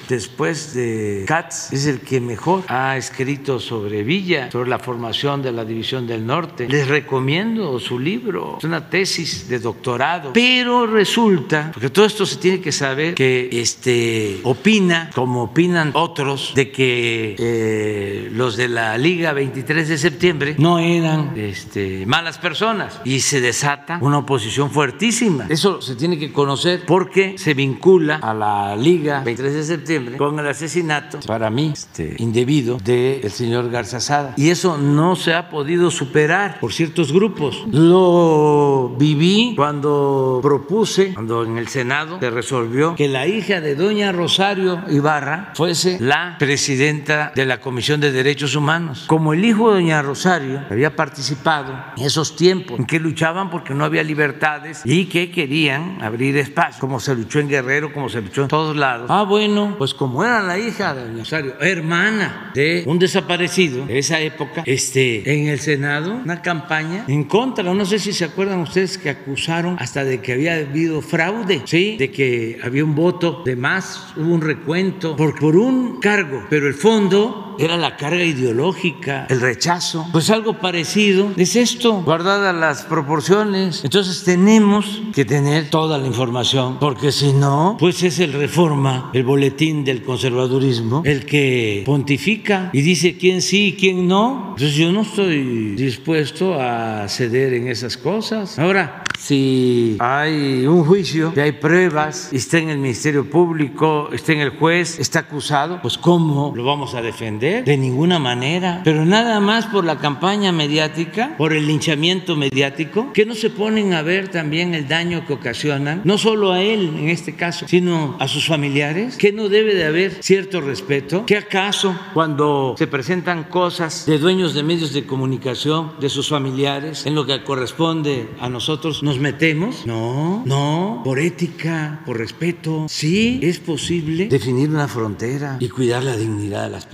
después de Katz, es el que mejor ha escrito sobre Villa, sobre la formación de la División del Norte. Les recomiendo su libro, es una tesis de doctorado. Pero resulta, porque todo esto se tiene que saber, que este, opina como opinan otros de que eh, los de la Liga 23 de septiembre no eran este, malas personas y se desata una oposición fuertísima. Eso se tiene que conocer porque se vincula a la Liga 23 de septiembre con el asesinato, para mí, este, indebido del señor Garza Sada. Y eso no se ha podido superar por ciertos grupos. Lo viví cuando propuse, cuando en el Senado se resolvió que la hija de doña Rosario Ibarra fuese la presidenta de la Comisión de Derechos Humanos. Como el hijo de doña Rosario había participado en esos tiempos en que luchaban porque no había libertades y que querían abrir espacio, como se luchó en Guerrero, como se luchó en todos lados. Ah, bueno, pues como era la hija de doña Rosario, hermana de un desaparecido de esa época, este, en el Senado, una campaña en contra, no sé si se acuerdan ustedes que acusaron hasta de que había habido fraude, ¿sí? De que había un voto de más, hubo un recuento por, por un cargo, pero el fondo era la carga ideológica, el rechazo. Pues algo parecido es esto, guardadas las proporciones. Entonces tenemos que tener toda la información, porque si no, pues es el reforma, el boletín del conservadurismo, el que pontifica y dice quién sí y quién no. Entonces yo no estoy dispuesto a ceder en esas cosas. Ahora, si hay un juicio, si hay pruebas, está en el Ministerio Público, está en el juez, está acusado, pues ¿cómo lo vamos a defender? Responder de ninguna manera, pero nada más por la campaña mediática, por el linchamiento mediático, que no se ponen a ver también el daño que ocasionan, no solo a él en este caso, sino a sus familiares, que no debe de haber cierto respeto, que acaso cuando se presentan cosas de dueños de medios de comunicación, de sus familiares, en lo que corresponde a nosotros, nos metemos. No, no, por ética, por respeto. Sí, es posible definir una frontera y cuidar la dignidad de las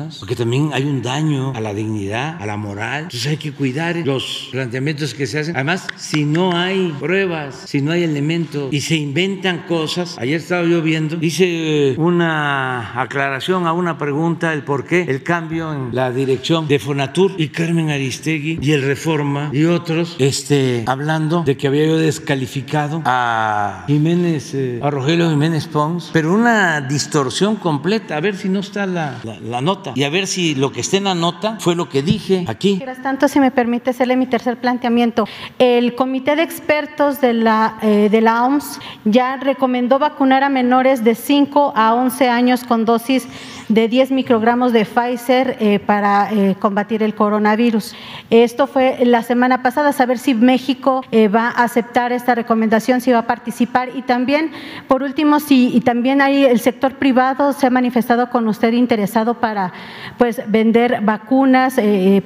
personas, porque también hay un daño a la dignidad, a la moral. Entonces hay que cuidar los planteamientos que se hacen. Además, si no hay pruebas, si no hay elementos y se inventan cosas, ayer estaba yo viendo, hice una aclaración a una pregunta, el por qué el cambio en la dirección de Fonatur y Carmen Aristegui y el Reforma y otros, este, hablando de que había yo descalificado a Jiménez, eh, a Rogelio Jiménez Pons, pero una distorsión completa, a ver si no está la, la, nota y a ver si lo que está en la nota fue lo que dije aquí. Mientras tanto, si me permite hacerle mi tercer planteamiento, el comité de expertos de la, eh, de la OMS ya recomendó vacunar a menores de 5 a 11 años con dosis de 10 microgramos de Pfizer eh, para eh, combatir el coronavirus. Esto fue la semana pasada, saber si México eh, va a aceptar esta recomendación, si va a participar y también, por último, si y también hay el sector privado se ha manifestado con usted interesado para pues vender vacunas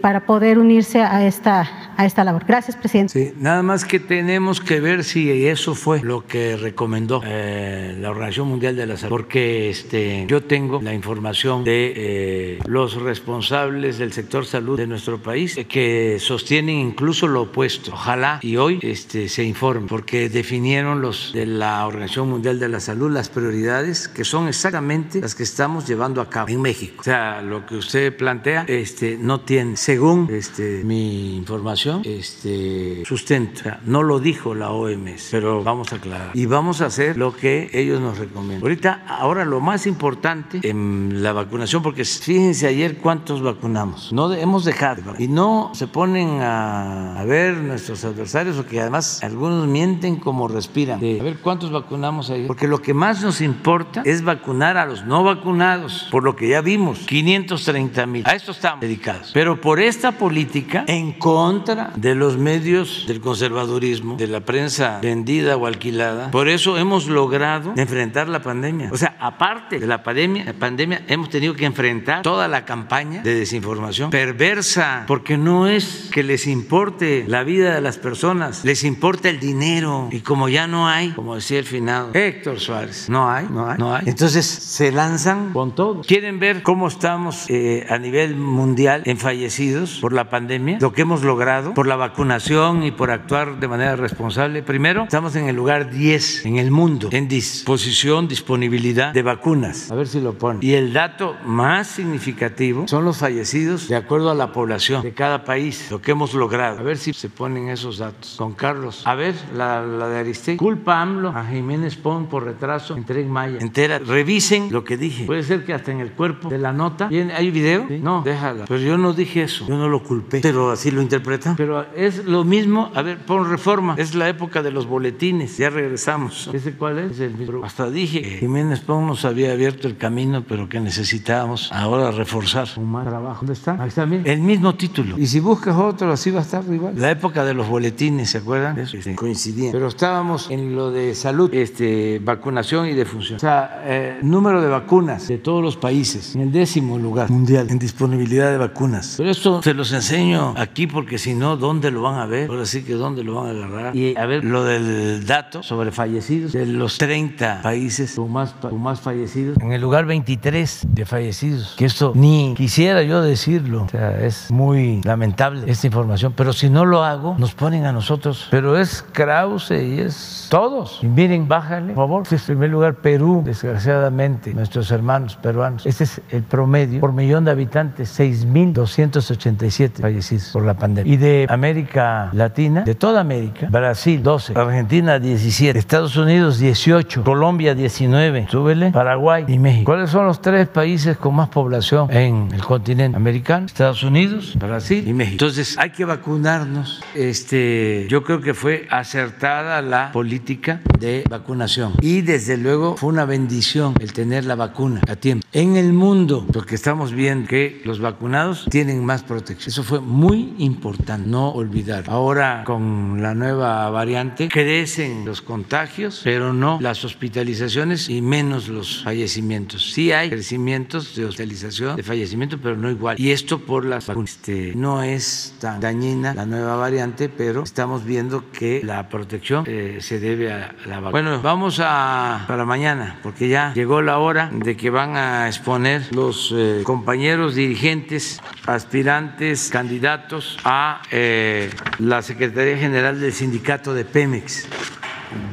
para poder unirse a esta a esta labor. Gracias, presidente. Sí, nada más que tenemos que ver si eso fue lo que recomendó la Organización Mundial de la Salud, porque este, yo tengo la información de eh, los responsables del sector salud de nuestro país eh, que sostienen incluso lo opuesto. Ojalá y hoy este, se informe, porque definieron los de la Organización Mundial de la Salud las prioridades que son exactamente las que estamos llevando a cabo en México. O sea, lo que usted plantea este, no tiene, según este, mi información, este, sustento. O sea, no lo dijo la OMS, pero vamos a aclarar. Y vamos a hacer lo que ellos nos recomiendan. Ahorita, ahora lo más importante en la vacunación, porque fíjense ayer cuántos vacunamos. No hemos dejado y no se ponen a, ver nuestros adversarios, porque además algunos mienten como respiran. a ver cuántos vacunamos ayer, porque lo que más nos importa es vacunar a los no vacunados, por lo que ya vimos, 530 mil. A esto estamos dedicados. Pero por esta política en contra de los medios del conservadurismo, de la prensa vendida o alquilada, por eso hemos logrado enfrentar la pandemia. O sea, aparte de la pandemia, la pandemia hemos tenido que enfrentar toda la campaña de desinformación perversa, porque no es que les importe la vida de las personas, les importa el dinero. Y como ya no hay, como decía el finado Héctor Suárez, no hay, no hay, no hay. Entonces se lanzan con todo. ¿Quieren ver cómo estamos eh, a nivel mundial en fallecidos por la pandemia? Lo que hemos logrado por la vacunación y por actuar de manera responsable. Primero, estamos en el lugar 10 en el mundo en disposición, disponibilidad de vacunas. A ver si lo ponen. Y el dato más significativo son los fallecidos de acuerdo a la población de cada país, lo que hemos logrado. A ver si se ponen esos datos. Con Carlos. A ver, la, de Aristegui. Culpa AMLO a Jiménez Pon por retraso en Maya. Entera. Revisen lo que dije. Puede ser que hasta en el cuerpo de la nota. ¿Hay video? No, déjala. Pero yo no dije eso. Yo no lo culpé. Pero así lo interpretan. Pero es lo mismo. A ver, pon reforma. Es la época de los boletines. Ya regresamos. ¿Ese cuál es? es el. Hasta dije que Jiménez Pon nos había abierto el camino, pero que necesitábamos ahora reforzar un más trabajo. ¿Dónde está? Ahí está, El mismo título. Y si buscas otro, así va a estar igual. La época de los boletines, ¿se acuerdan? Eso este, coincidían. Pero estábamos en lo de salud, este, vacunación y defunción. O sea, eh, número de vacunas de todos los países, en el décimo lugar mundial en disponibilidad de vacunas. Pero esto se los enseño aquí porque si no, ¿dónde lo van a ver? Ahora sí que ¿dónde lo van a agarrar? Y a ver, lo del dato sobre fallecidos de los 30 países con más, con más fallecidos. En el lugar 23 de fallecidos. Que esto ni quisiera yo decirlo. O sea, es muy lamentable esta información. Pero si no lo hago, nos ponen a nosotros. Pero es Krause y es todos. Y miren, bájale, por favor. En primer lugar, Perú, desgraciadamente, nuestros hermanos peruanos. Este es el promedio por millón de habitantes, 6.287 fallecidos por la pandemia. Y de América Latina, de toda América, Brasil 12, Argentina 17, Estados Unidos 18, Colombia 19, súbele, Paraguay y México. ¿Cuáles son los tres tres países con más población en el continente americano, Estados Unidos, Brasil y México. Entonces hay que vacunarnos. Este, yo creo que fue acertada la política vacunación y desde luego fue una bendición el tener la vacuna a tiempo. En el mundo, porque estamos viendo que los vacunados tienen más protección. Eso fue muy importante, no olvidar. Ahora con la nueva variante crecen los contagios, pero no las hospitalizaciones y menos los fallecimientos. Sí hay crecimientos de hospitalización, de fallecimiento, pero no igual. Y esto por las vacunas. Este, no es tan dañina la nueva variante, pero estamos viendo que la protección eh, se debe a la Bueno, vamos a para mañana, porque ya llegó la hora de que van a exponer los eh, compañeros dirigentes, aspirantes, candidatos a eh, la Secretaría General del Sindicato de Pemex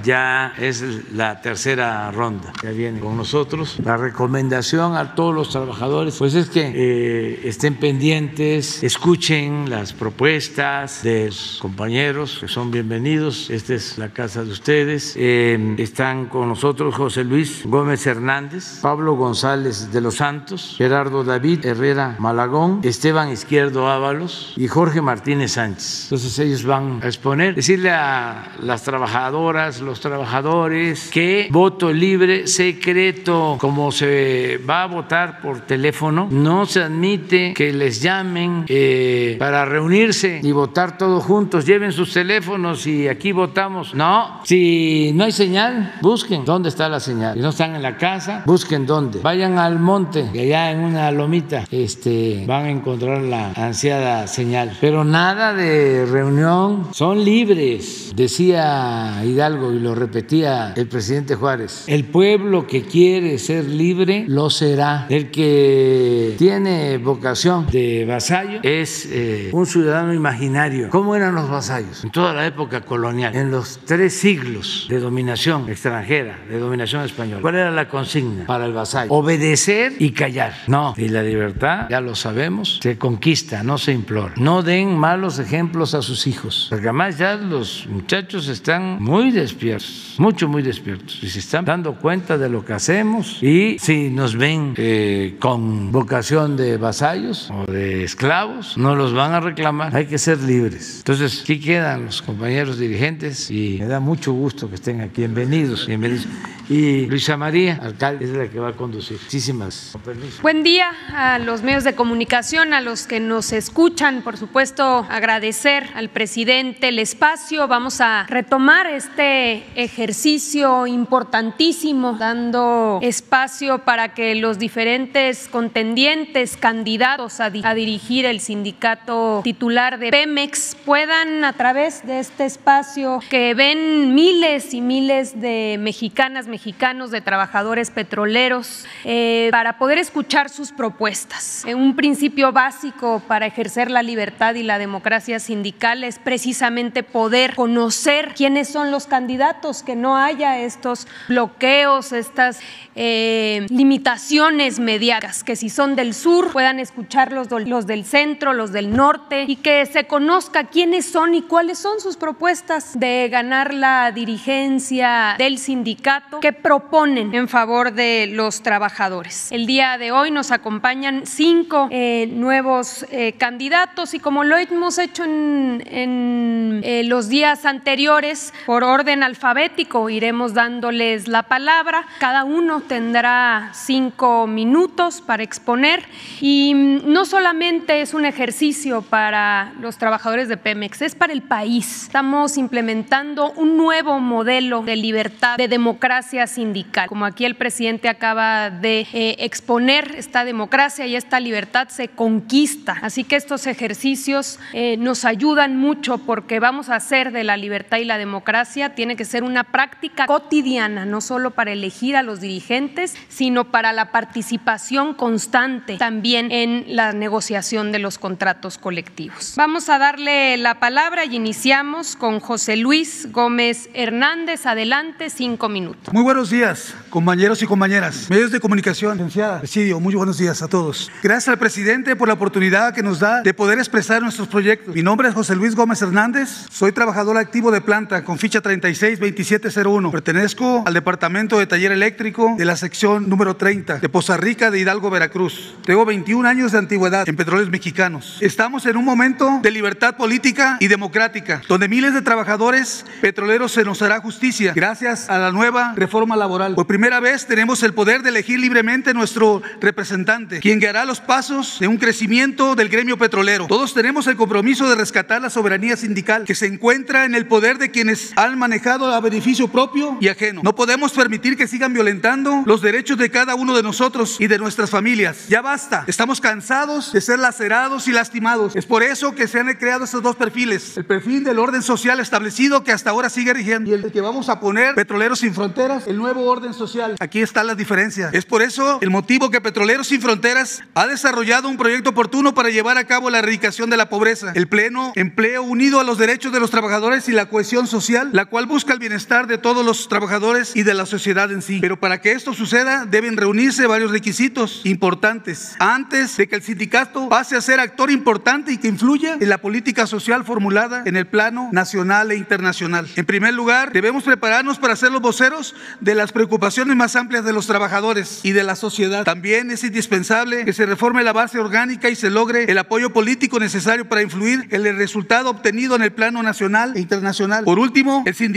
ya es la tercera ronda, ya viene con nosotros. La recomendación a todos los trabajadores, pues es que eh, estén pendientes, escuchen las propuestas de los compañeros, que son bienvenidos. Esta es la casa de ustedes. Eh, están con nosotros José Luis Gómez Hernández, Pablo González de los Santos, Gerardo David Herrera Malagón, Esteban Izquierdo Ábalos y Jorge Martínez Sánchez. Entonces ellos van a exponer, decirle a las trabajadoras, los trabajadores, que voto libre secreto, como se va a votar por teléfono, no se admite que les llamen eh, para reunirse y votar todos juntos, lleven sus teléfonos y aquí votamos. No, si no hay señal, busquen dónde está la señal. Si no están en la casa, busquen dónde. Vayan al monte, que allá en una lomita este, van a encontrar la ansiada señal. Pero nada de reunión, son libres, decía Hidalgo y lo repetía el presidente Juárez, el pueblo que quiere ser libre lo será. El que tiene vocación de vasallo es eh, un ciudadano imaginario. ¿Cómo eran los vasallos? En toda la época colonial, en los tres siglos de dominación extranjera, de dominación española. ¿Cuál era la consigna para el vasallo? Obedecer y callar. No, y la libertad, ya lo sabemos, se conquista, no se implora. No den malos ejemplos a sus hijos, porque además ya los muchachos están muy despiertos, mucho, muy despiertos, y se están dando cuenta de lo que hacemos y si nos ven eh, con vocación de vasallos o de esclavos, no los van a reclamar, hay que ser libres. Entonces, aquí quedan los compañeros dirigentes y me da mucho gusto que estén aquí. Bienvenidos, bienvenidos. Y Luisa María, alcalde, es la que va a conducir. Muchísimas. Con permiso. Buen día a los medios de comunicación, a los que nos escuchan. Por supuesto, agradecer al presidente el espacio. Vamos a retomar este ejercicio importantísimo, dando espacio para que los diferentes contendientes, candidatos a, di- a dirigir el sindicato titular de Pemex puedan a través de este espacio que ven miles y miles de mexicanas, mexicanos, de trabajadores petroleros, eh, para poder escuchar sus propuestas. Eh, Un principio básico para ejercer la libertad y la democracia sindical es precisamente poder conocer quiénes son los candidatos, que no haya estos bloqueos, estas eh, limitaciones mediáticas, que si son del sur puedan escuchar los, los del centro, los del norte y que se conozca quiénes son y cuáles son sus propuestas de ganar la dirigencia del sindicato que proponen en favor de los trabajadores. El día de hoy nos acompañan cinco eh, nuevos eh, candidatos y como lo hemos hecho en, los días anteriores, por orden alfabético iremos dándoles la palabra. Cada uno tendrá cinco minutos para exponer y no solamente es un ejercicio para los trabajadores de Pemex, es para el país. Estamos implementando un nuevo modelo de libertad, de democracia sindical. Como aquí el presidente acaba de eh, exponer, esta democracia y esta libertad se conquista. Así que estos ejercicios eh, nos ayudan mucho porque vamos a hacer de la libertad y la democracia, tiene que ser una práctica cotidiana, no solo para elegir a los dirigentes, sino para la participación constante también en la negociación de los contratos colectivos. Vamos a darle la palabra y iniciamos con José Luis Gómez Hernández. Adelante, cinco minutos. Muy buenos días, compañeros y compañeras, medios de comunicación, licenciada, presidio, muy buenos días a todos. Gracias al presidente por la oportunidad que nos da de poder expresar nuestros proyectos. Mi nombre es José Luis Gómez Hernández, soy trabajador activo de planta con ficha 362701. Pertenezco al departamento de taller eléctrico de la sección número 30 de Poza Rica de Hidalgo, Veracruz. Tengo 21 años de antigüedad en petróleos mexicanos. Estamos en un momento de libertad política y democrática, donde miles de trabajadores petroleros se nos hará justicia gracias a la nueva reforma laboral. Por primera vez tenemos el poder de elegir libremente nuestro representante, quien guiará los pasos de un crecimiento del gremio petrolero. Todos tenemos el compromiso de rescatar la soberanía sindical que se encuentra en el poder de quienes han manejado a beneficio propio y ajeno. No podemos permitir que sigan violentando los derechos de cada uno de nosotros y de nuestras familias. Ya basta, estamos cansados de ser lacerados y lastimados. Es por eso que se han creado estos dos perfiles. El perfil del orden social establecido que hasta ahora sigue rigiendo y el que vamos a poner Petroleros sin Fronteras el nuevo orden social. Aquí está la diferencia. Es por eso el motivo que Petroleros Sin Fronteras ha desarrollado un proyecto oportuno para llevar a cabo la erradicación de la pobreza, el pleno empleo unido a los derechos de los trabajadores y la cohesión social, la cual busca el bienestar de todos los trabajadores y de la sociedad en sí. Pero para que esto suceda deben reunirse varios requisitos importantes antes de que el sindicato pase a ser actor importante y que influya en la política social formulada en el plano nacional e internacional. En primer lugar, debemos prepararnos para ser los voceros de las preocupaciones más amplias de los trabajadores y de la sociedad. También es indispensable que se reforme la base orgánica y se logre el apoyo político necesario para influir en el resultado obtenido en el plano nacional e internacional. Por último, el sindicato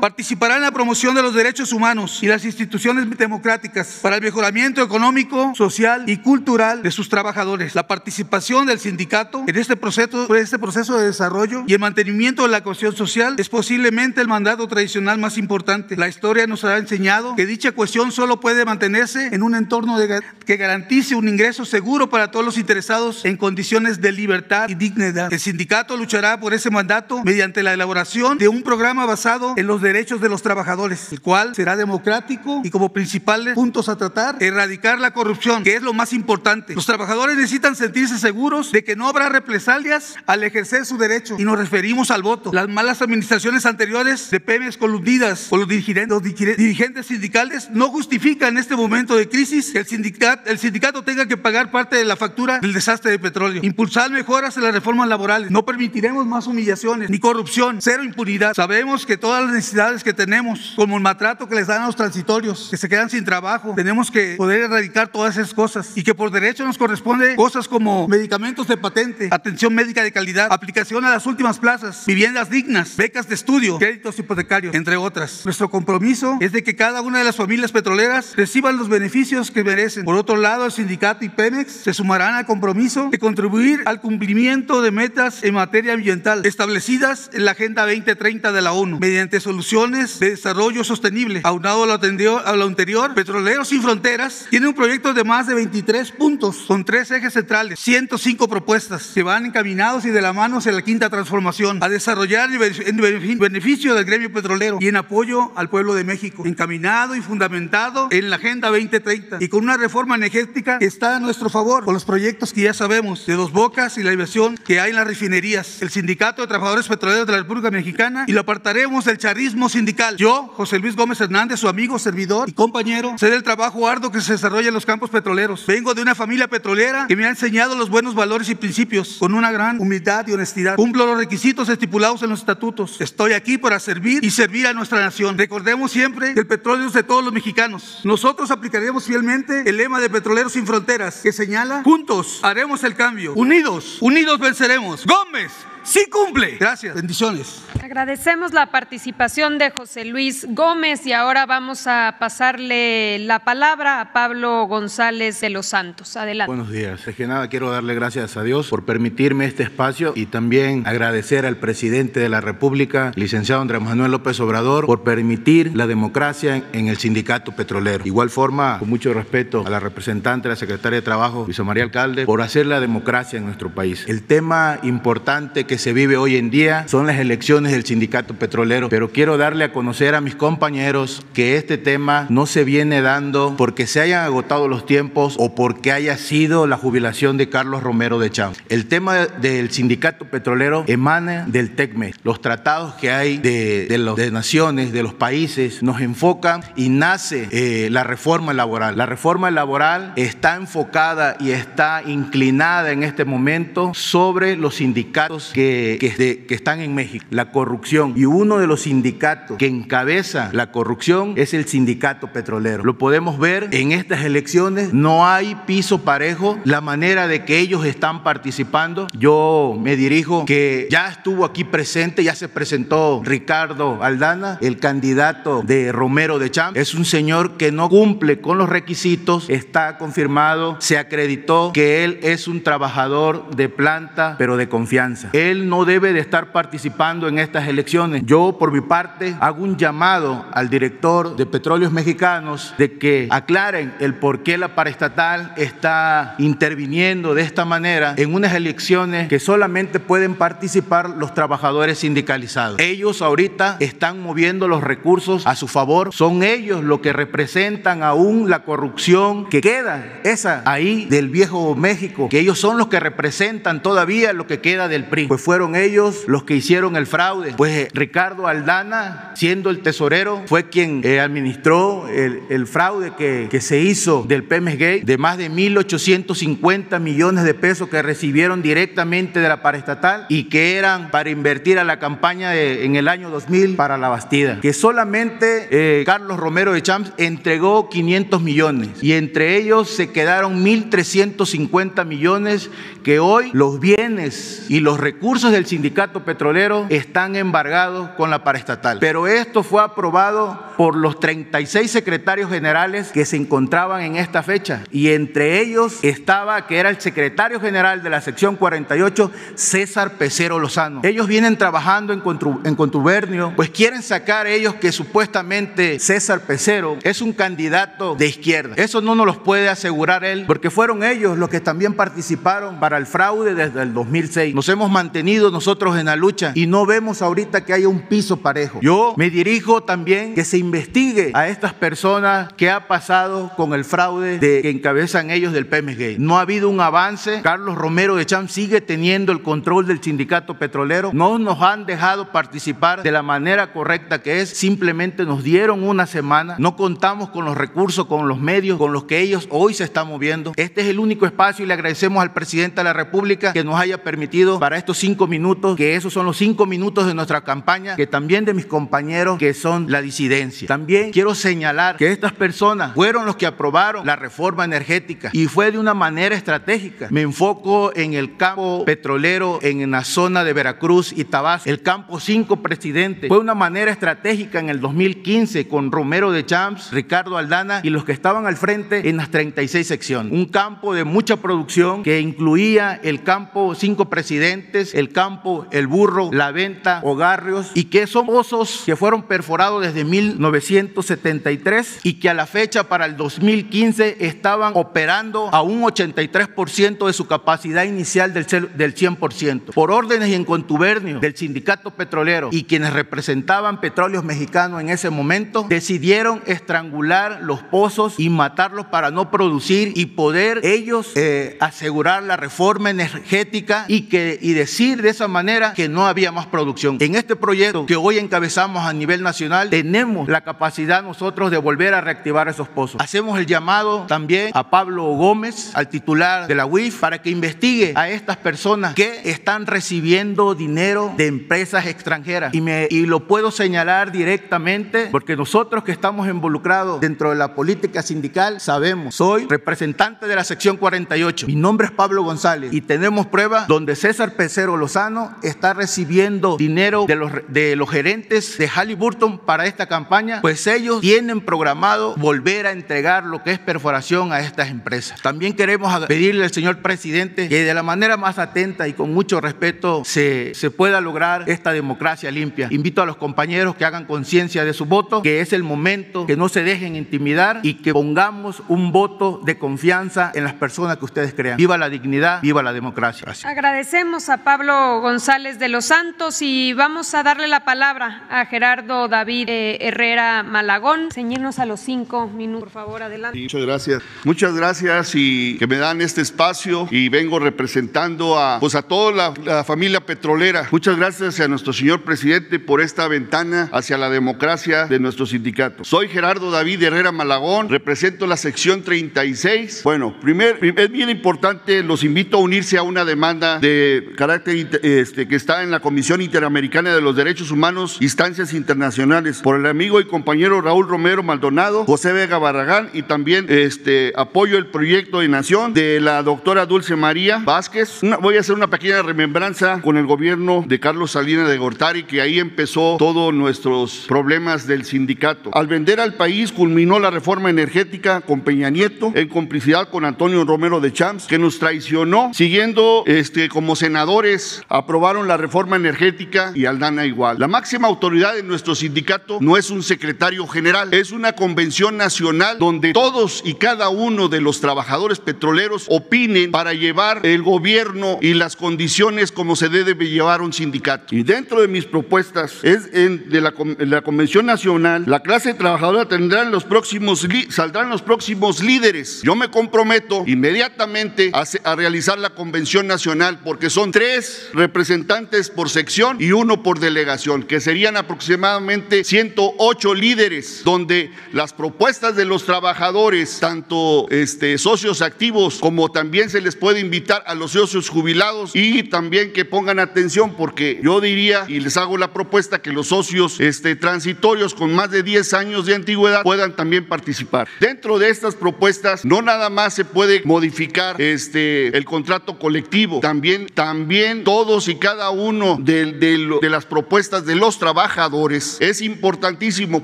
participará en la promoción de los derechos humanos y las instituciones democráticas para el mejoramiento económico, social y cultural de sus trabajadores. La participación del sindicato en este proceso, en este proceso de desarrollo y el mantenimiento de la cohesión social es posiblemente el mandato tradicional más importante. La historia nos ha enseñado que dicha cuestión solo puede mantenerse en un entorno que garantice un ingreso seguro para todos los interesados en condiciones de libertad y dignidad. El sindicato luchará por ese mandato mediante la elaboración de un programa basado en los derechos de los trabajadores, el cual será democrático y como principales puntos a tratar, erradicar la corrupción, que es lo más importante. Los trabajadores necesitan sentirse seguros de que no habrá represalias al ejercer su derecho y nos referimos al voto. Las malas administraciones anteriores de Pemex coludidas por los dirigentes dirigentes sindicales no justifica en este momento de crisis que el sindicato, el sindicato tenga que pagar parte de la factura del desastre de petróleo. Impulsar mejoras en las reformas laborales. No permitiremos más humillaciones ni corrupción. Cero impunidad. Sabemos que todas las necesidades que tenemos, como el maltrato que les dan a los transitorios, que se quedan sin trabajo, tenemos que poder erradicar todas esas cosas y que por derecho nos corresponde cosas como medicamentos de patente, atención médica de calidad, aplicación a las últimas plazas, viviendas dignas, becas de estudio, créditos hipotecarios, entre otras. Nuestro compromiso es de que cada una de las familias petroleras reciban los beneficios que merecen. Por otro lado, el sindicato y Pemex se sumarán al compromiso de contribuir al cumplimiento de metas en materia ambiental establecidas en la Agenda 2030 de la ONU soluciones de desarrollo sostenible. Aunado a lo, anterior, a lo anterior, Petroleros Sin Fronteras tiene un proyecto de más de 23 puntos con tres ejes centrales, 105 propuestas que van encaminados y de la mano hacia la quinta transformación a desarrollar en beneficio del gremio petrolero y en apoyo al pueblo de México encaminado y fundamentado en la Agenda 2030 y con una reforma energética que está a nuestro favor con los proyectos que ya sabemos de Dos Bocas y la inversión que hay en las refinerías, el Sindicato de Trabajadores Petroleros de la República Mexicana y lo apartaremos del charismo sindical. Yo, José Luis Gómez Hernández, su amigo, servidor y compañero, sé del trabajo arduo que se desarrolla en los campos petroleros. Vengo de una familia petrolera que me ha enseñado los buenos valores y principios con una gran humildad y honestidad. Cumplo los requisitos estipulados en los estatutos. Estoy aquí para servir y servir a nuestra nación. Recordemos siempre el petróleo es de todos los mexicanos. Nosotros aplicaremos fielmente el lema de Petroleros sin Fronteras que señala, juntos haremos el cambio, unidos, unidos venceremos. Gómez, sí cumple. Gracias, bendiciones. Agradecemos la participación de José Luis Gómez y ahora vamos a pasarle la palabra a Pablo González de los Santos. Adelante. Buenos días. Es que nada, quiero darle gracias a Dios por permitirme este espacio y también agradecer al presidente de la República, licenciado Andrés Manuel López Obrador, por permitir la democracia en el sindicato petrolero. Igual forma, con mucho respeto a la representante, la secretaria de Trabajo, Luisa María Alcalde, por hacer la democracia en nuestro país. El tema importante que se vive hoy en día son las elecciones del sindicato petrolero, pero quiero darle a conocer a mis compañeros que este tema no se viene dando porque se hayan agotado los tiempos o porque haya sido la jubilación de Carlos Romero de Champs. El tema del sindicato petrolero emana del TECME. Los tratados que hay de, de naciones, de los países, nos enfocan y nace eh, la reforma laboral. La reforma laboral está enfocada y está inclinada en este momento sobre los sindicatos que, que, que están en México, la corrupción. Y uno de los sindicatos que encabeza la corrupción es el sindicato petrolero. Lo podemos ver en estas elecciones, no hay piso parejo, la manera de que ellos están participando. Yo me dirijo que ya estuvo aquí presente, ya se presentó Ricardo Aldana, el candidato de Romero de Champ. Es un señor que no cumple con los requisitos, está confirmado, se acreditó que él es un trabajador de planta, pero de confianza. No debe de estar participando en estas elecciones. Yo, por mi parte, hago un llamado al director de Petróleos Mexicanos de que aclaren el por qué la paraestatal está interviniendo de esta manera en unas elecciones que solamente pueden participar los trabajadores sindicalizados. Ellos ahorita están moviendo los recursos a su favor, son ellos los que representan aún la corrupción que queda, esa ahí del viejo México, que ellos son los que representan todavía lo que queda del PRI, fueron ellos los que hicieron el fraude, pues Ricardo Aldana, siendo el tesorero, fue quien eh, administró el, fraude que, se hizo del Pemex Gay de más de 1.850 millones de pesos que recibieron directamente de la paraestatal y que eran para invertir a la campaña en el año 2000 para la Bastida. Que solamente eh, Carlos Romero de Champs entregó 500 millones y entre ellos se quedaron 1.350 millones que hoy los bienes y los recursos del sindicato petrolero están embargados con la paraestatal. Pero esto fue aprobado por los 36 secretarios generales que se encontraban en esta fecha y entre ellos estaba que era el secretario general de la sección 48, César Pecero Lozano. Ellos vienen trabajando en contubernio, pues quieren sacar ellos que supuestamente César Pecero es un candidato de izquierda. Eso no nos los puede asegurar él, porque fueron ellos los que también participaron para el fraude desde el 2006. Nos hemos mantenido nosotros en la lucha y no vemos ahorita que haya un piso parejo. Yo me dirijo también que se investigue a estas personas que ha pasado con el fraude de, que encabezan ellos del PMG. No ha habido un avance. Carlos Romero de Cham sigue teniendo el control del sindicato petrolero. No nos han dejado participar de la manera correcta que es. Simplemente nos dieron una semana. No contamos con los recursos, con los medios, con los que ellos hoy se están moviendo. Este es el único espacio y le agradecemos al presidente de la República que nos haya permitido para estos cinco minutos, que esos son los cinco minutos de nuestra campaña, que también de mis compañeros que son la disidencia. También quiero señalar que estas personas fueron los que aprobaron la reforma energética y fue de una manera estratégica. Me enfoco en el campo petrolero en la zona de Veracruz y Tabasco. El campo 5 presidente fue una manera estratégica en el 2015 con Romero de Champs, Ricardo Aldana y los que estaban al frente en las 36 secciones. Un campo de mucha producción que incluía el campo 5 presidentes, el campo El Burro, La Venta, Ogarrios y que son pozos que fueron perforados desde 1973 y que a la fecha para el 2015 estaban operando a un 83% de su capacidad inicial del 100%. Por órdenes y en contubernio del sindicato petrolero y quienes representaban petróleos mexicanos en ese momento, decidieron estrangular los pozos y matarlos para no producir y poder ellos eh, asegurar la reforma energética y, que, y decir de esa manera que no había más producción. En este proyecto que hoy encabezamos a nivel nacional, tenemos la capacidad nosotros de volver a reactivar esos pozos. Hacemos el llamado también a Pablo Gómez, al titular de la UIF, para que investigue a estas personas que están recibiendo dinero de empresas extranjeras. Y, me, y lo puedo señalar directamente porque nosotros que estamos involucrados dentro de la política sindical sabemos, soy representante de la sección 48. Mi nombre es Pablo González y tenemos pruebas donde César Pecero Lozano está recibiendo dinero de los, gerentes de Halliburton para esta campaña, pues ellos tienen programado volver a entregar lo que es perforación a estas empresas. También queremos pedirle al señor presidente que de la manera más atenta y con mucho respeto se, se pueda lograr esta democracia limpia. Invito a los compañeros que hagan conciencia de su voto, que es el momento, que no se dejen intimidar y que pongamos un voto de confianza en las personas que ustedes crean. Viva la dignidad, viva la democracia. Gracias. Agradecemos a Pablo González de los Santos y vamos a darle la palabra a Gerardo David eh, Herrera Malagón. Ceñirnos a los cinco minutos, por favor, adelante. Muchas gracias. Muchas gracias y que me dan este espacio y vengo representando a, pues a toda la, familia petrolera. Muchas gracias a nuestro señor presidente por esta ventana hacia la democracia de de nuestro sindicato. Soy Gerardo David Herrera Malagón, represento la sección 36. Bueno, primer, es bien importante, los invito a unirse a una demanda de carácter este, que está en la Comisión Interamericana de los Derechos Humanos, instancias internacionales, por el amigo y compañero Raúl Romero Maldonado, José Vega Barragán y también este, apoyo el proyecto de nación de la doctora Dulce María Vázquez. voy a hacer una pequeña remembranza con el gobierno de Carlos Salinas de Gortari, que ahí empezó todos nuestros problemas del sindicato. Al vender al país culminó la reforma energética con Peña Nieto en complicidad con Antonio Romero de Champs, que nos traicionó. Siguiendo este, como senadores, aprobaron la reforma energética y Aldana igual. La máxima autoridad de nuestro sindicato no es un secretario general, es una convención nacional donde todos y cada uno de los trabajadores petroleros opinen para llevar el gobierno y las condiciones como se debe llevar un sindicato. Y dentro de mis propuestas es en, de la, la Convención Nacional, la clase trabajadora tendrá los próximos, saldrán los próximos líderes. Yo me comprometo inmediatamente a, a realizar la Convención Nacional porque son tres representantes por sección y uno por delegación, que serían aproximadamente 108 líderes, donde las propuestas de los trabajadores, tanto este, socios activos como también se les puede invitar a los socios jubilados y también que pongan atención porque yo diría y les hago la propuesta que los socios este, transitorios con más de 10 años de antigüedad puedan también participar. Dentro de estas propuestas no nada más se puede modificar este, el contrato colectivo, también, también todos y cada uno de, de las propuestas de los trabajadores es importantísimo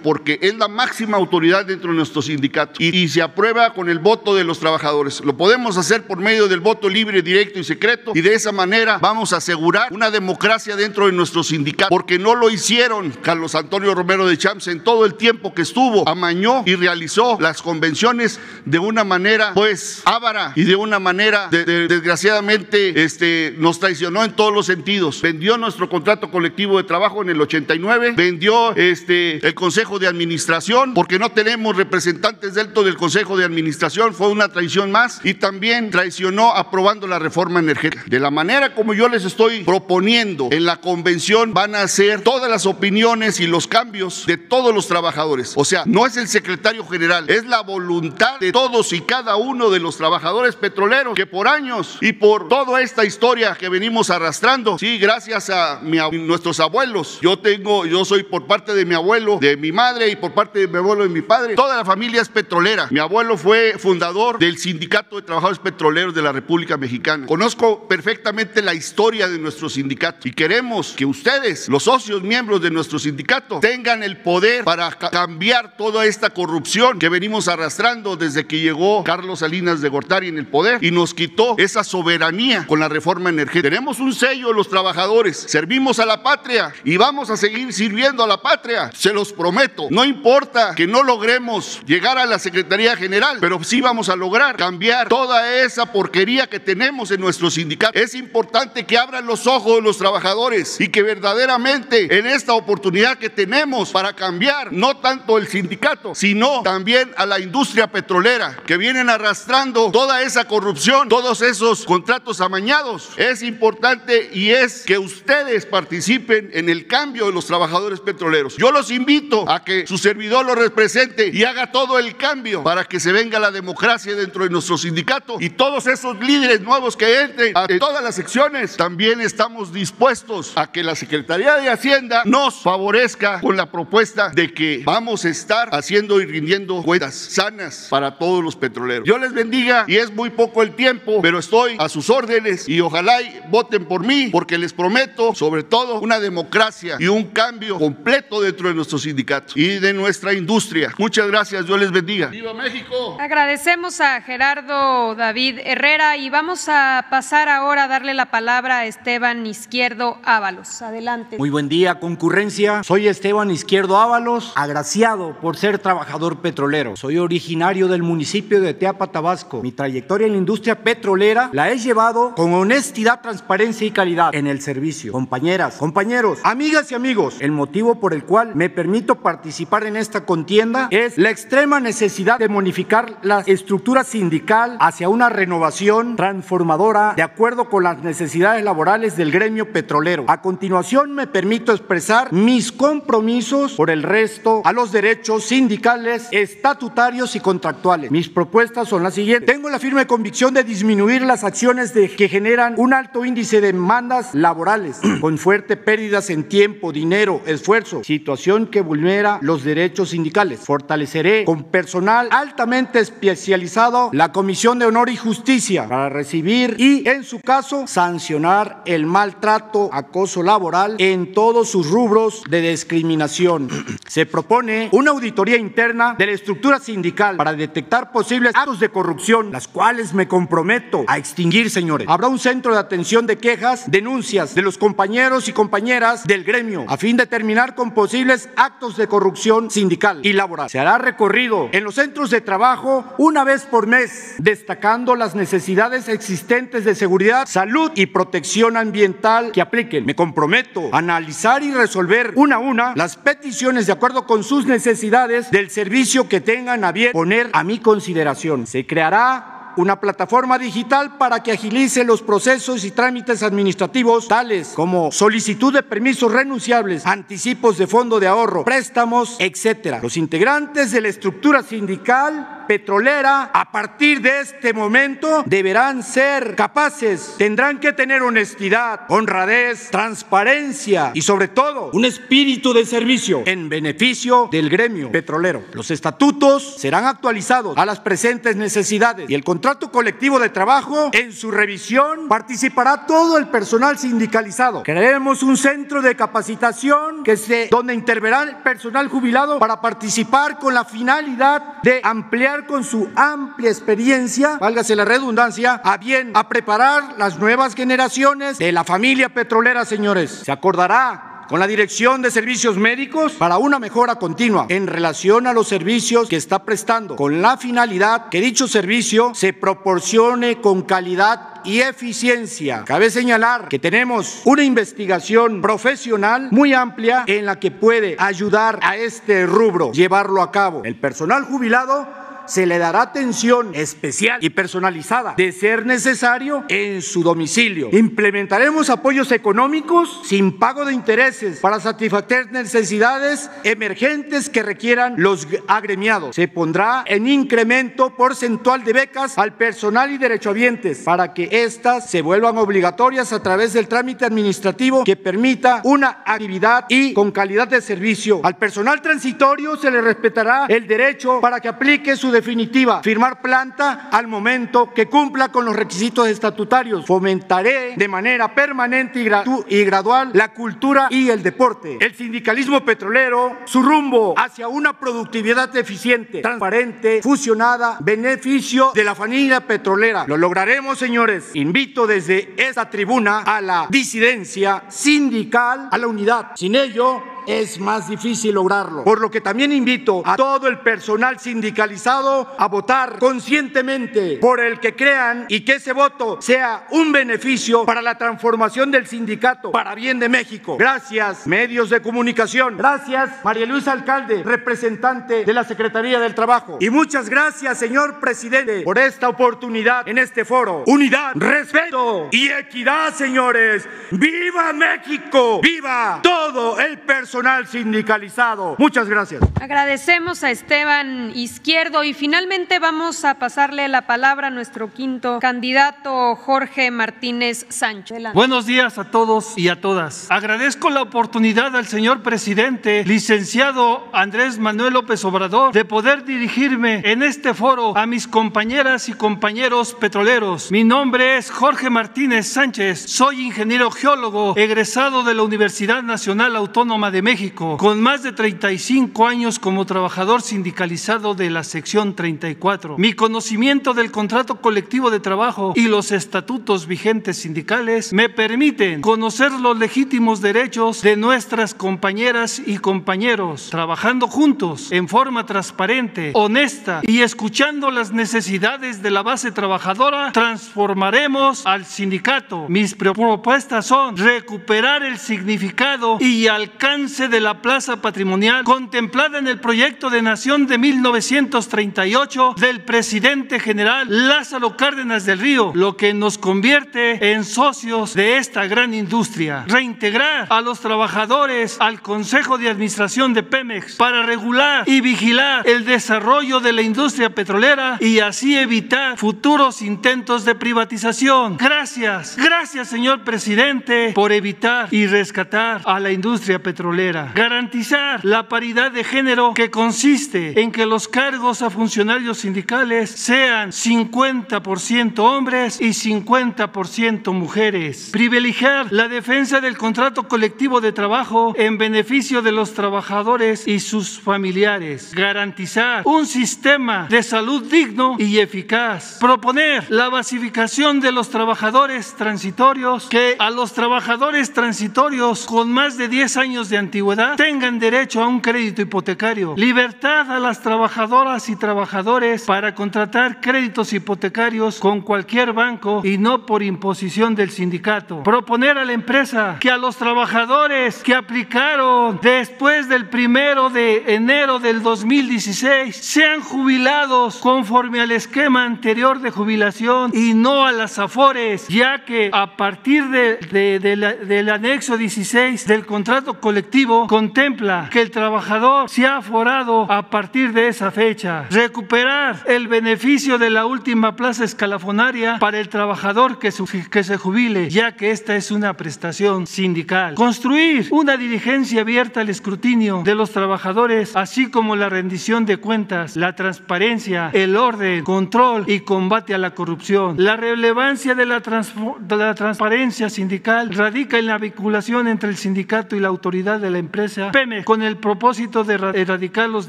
porque es la máxima autoridad dentro de nuestro sindicato y, y se aprueba con el voto de los trabajadores. Lo podemos hacer por medio del voto libre, directo y secreto y de esa manera vamos a asegurar una democracia dentro de nuestro sindicato porque no lo hicieron Carlos Antonio Romero de Champs en todo el tiempo que estuvo, amañó y realizó las convenciones de una manera pues ávara y de una manera desgraciadamente este, nos traicionó en todos los sentidos. Vendió nuestro contrato colectivo de trabajo en el 89, vendió este, el Consejo de Administración porque no tenemos representantes dentro del Consejo de Administración, fue una traición más y también traicionó aprobando la reforma energética. De la manera como yo les estoy proponiendo en la convención van a ser todas las opiniones y los cambios de todos los trabajadores. O sea, no es el secretario general, es la voluntad de todos y cada uno de los trabajadores petroleros que por años y por toda esta historia que venimos arrastrando, sí, gracias a nuestros abuelos. Yo tengo, yo soy por parte de mi abuelo, de mi madre y por parte de mi abuelo y mi padre. Toda la familia es petrolera. Mi abuelo fue fundador del Sindicato de Trabajadores Petroleros de la República Mexicana. Conozco perfectamente la historia de nuestro sindicato y queremos que ustedes, los socios miembros de nuestro sindicato, tengan el poder para cambiar toda esta corrupción que venimos arrastrando desde que llegó Carlos Salinas de Gortari en el poder y nos quitó esa soberanía con la reforma energética. Tenemos un sello los trabajadores, servimos a la patria y vamos a seguir sirviendo a la patria, se los prometo. No importa que no logremos llegar a la Secretaría General, pero sí vamos a lograr cambiar toda esa porquería que tenemos en nuestro sindicato. Es importante que abran los ojos los trabajadores y que verdaderamente en esta oportunidad que tenemos para cambiar no tanto el sindicato, sino también a la industria petrolera que vienen arrastrando toda esa corrupción, todos esos contratos amañados. Es importante y es que ustedes participen en el cambio de los trabajadores petroleros. Yo los invito a que su servidor lo represente y haga todo el cambio para que se venga la democracia dentro de nuestro sindicato y todos esos líderes nuevos que entren a todas las secciones. También estamos dispuestos a que la Secretaría de Hacienda nos favorezca con la propuesta de que vamos a estar haciendo y rindiendo cuentas sanas para todos los petroleros. Yo les bendiga y es muy poco el tiempo, pero estoy a sus órdenes y ojalá voten por mí porque les prometo sobre todo una democracia y un cambio completo dentro de nuestro sindicato y de nuestra industria. Muchas gracias, Dios les bendiga. ¡Viva México! Agradecemos a Gerardo David Herrera y vamos a pasar ahora a darle la palabra a Esteban Izquierdo Ábalos. Adelante. Muy buen día, concurrencia. Soy Esteban Izquierdo Ábalos, agraciado por ser trabajador petrolero. Soy originario del municipio de Teapa, Tabasco. Mi trayectoria en la industria petrolera la he llevado con honestidad, y calidad en el servicio. Compañeras, compañeros, amigas y amigos, el motivo por el cual me permito participar en esta contienda es la extrema necesidad de modificar la estructura sindical hacia una renovación transformadora de acuerdo con las necesidades laborales del gremio petrolero. A continuación me permito expresar mis compromisos por el resto a los derechos sindicales, estatutarios y contractuales. Mis propuestas son las siguientes. Tengo la firme convicción de disminuir las acciones de, que generan un alto índice de demandas laborales, con fuerte pérdidas en tiempo, dinero, esfuerzo, situación que vulnera los derechos sindicales. Fortaleceré con personal altamente especializado la Comisión de Honor y Justicia para recibir y, en su caso, sancionar el maltrato, acoso laboral en todos sus rubros de discriminación. Se propone una auditoría interna de la estructura sindical para detectar posibles actos de corrupción, las cuales me comprometo a extinguir, señores. Habrá un centro de atención de quejas, denuncias de los compañeros y compañeras del gremio, a fin de terminar con posibles actos de corrupción sindical y laboral. Se hará recorrido en los centros de trabajo una vez por mes, destacando las necesidades existentes de seguridad, salud y protección ambiental que apliquen. Me comprometo a analizar y resolver una a una las peticiones de acuerdo con sus necesidades del servicio que tengan a bien poner a mi consideración. Se creará una plataforma digital para que agilice los procesos y trámites administrativos tales como solicitud de permisos renunciables, anticipos de fondo de ahorro, préstamos, etc. Los integrantes de la estructura sindical petrolera a partir de este momento deberán ser capaces, tendrán que tener honestidad, honradez, transparencia y sobre todo un espíritu de servicio en beneficio del gremio petrolero. Los estatutos serán actualizados a las presentes necesidades y el contrato colectivo de trabajo en su revisión participará todo el personal sindicalizado. Crearemos un centro de capacitación que se, donde interverá el personal jubilado para participar con la finalidad de ampliar con su amplia experiencia, válgase la redundancia, a bien a preparar las nuevas generaciones de la familia petrolera, señores. Se acordará con la Dirección de Servicios Médicos para una mejora continua en relación a los servicios que está prestando, con la finalidad que dicho servicio se proporcione con calidad y eficiencia. Cabe señalar que tenemos una investigación profesional muy amplia en la que puede ayudar a este rubro llevarlo a cabo. El personal jubilado se le dará atención especial y personalizada, de ser necesario, en su domicilio. Implementaremos apoyos económicos sin pago de intereses para satisfacer necesidades emergentes que requieran los agremiados. Se pondrá en incremento porcentual de becas al personal y derechohabientes para que éstas se vuelvan obligatorias a través del trámite administrativo que permita una actividad y con calidad de servicio. Al personal transitorio se le respetará el derecho para que aplique su definitiva, firmar planta al momento que cumpla con los requisitos estatutarios. Fomentaré de manera permanente y, y gradual la cultura y el deporte. El sindicalismo petrolero, su rumbo hacia una productividad eficiente, transparente, fusionada, beneficio de la familia petrolera. Lo lograremos, señores. Invito desde esta tribuna a la disidencia sindical, a la unidad. Sin ello, es más difícil lograrlo. Por lo que también invito a todo el personal sindicalizado a votar conscientemente por el que crean y que ese voto sea un beneficio para la transformación del sindicato para bien de México. Gracias, medios de comunicación. Gracias, María Luisa Alcalde, representante de la Secretaría del Trabajo. Y muchas gracias, señor presidente, por esta oportunidad en este foro. Unidad, respeto y equidad, señores. ¡Viva México! ¡Viva todo el personal! Personal sindicalizado. Muchas gracias. Agradecemos a Esteban Izquierdo y finalmente vamos a pasarle la palabra a nuestro quinto candidato, Jorge Martínez Sánchez. Buenos días a todos y a todas. Agradezco la oportunidad al señor presidente, licenciado Andrés Manuel López Obrador, de poder dirigirme en este foro a mis compañeras y compañeros petroleros. Mi nombre es Jorge Martínez Sánchez. Soy ingeniero geólogo, egresado de la Universidad Nacional Autónoma de México, con más de 35 años como trabajador sindicalizado de la sección 34. Mi conocimiento del contrato colectivo de trabajo y los estatutos vigentes sindicales me permiten conocer los legítimos derechos de nuestras compañeras y compañeros, trabajando juntos en forma transparente, honesta y escuchando las necesidades de la base trabajadora, transformaremos al sindicato. Mis propuestas son recuperar el significado y alcance de la plaza patrimonial contemplada en el proyecto de nación de 1938 del presidente general Lázaro Cárdenas del Río, lo que nos convierte en socios de esta gran industria. Reintegrar a los trabajadores al Consejo de Administración de Pemex para regular y vigilar el desarrollo de la industria petrolera y así evitar futuros intentos de privatización. Gracias, gracias señor presidente por evitar y rescatar a la industria petrolera. Garantizar la paridad de género que consiste en que los cargos a funcionarios sindicales sean 50% hombres y 50% mujeres. Privilegiar la defensa del contrato colectivo de trabajo en beneficio de los trabajadores y sus familiares. Garantizar un sistema de salud digno y eficaz. Proponer la basificación de los trabajadores transitorios que a los trabajadores transitorios con más de 10 años de antigüedad tengan derecho a un crédito hipotecario. Libertad a las trabajadoras y trabajadores para contratar créditos hipotecarios con cualquier banco y no por imposición del sindicato. Proponer a la empresa que a los trabajadores que aplicaron después del primero de enero del 2016 sean jubilados conforme al esquema anterior de jubilación y no a las afores, ya que a partir de, de, del anexo 16 del contrato colectivo contempla que el trabajador se ha aforado a partir de esa fecha. Recuperar el beneficio de la última plaza escalafonaria para el trabajador que, que se jubile, ya que esta es una prestación sindical. Construir una dirigencia abierta al escrutinio de los trabajadores, así como la rendición de cuentas, la transparencia, el orden, control y combate a la corrupción. La relevancia de la, de la transparencia sindical radica en la vinculación entre el sindicato y la autoridad de la empresa PEME con el propósito de erradicar los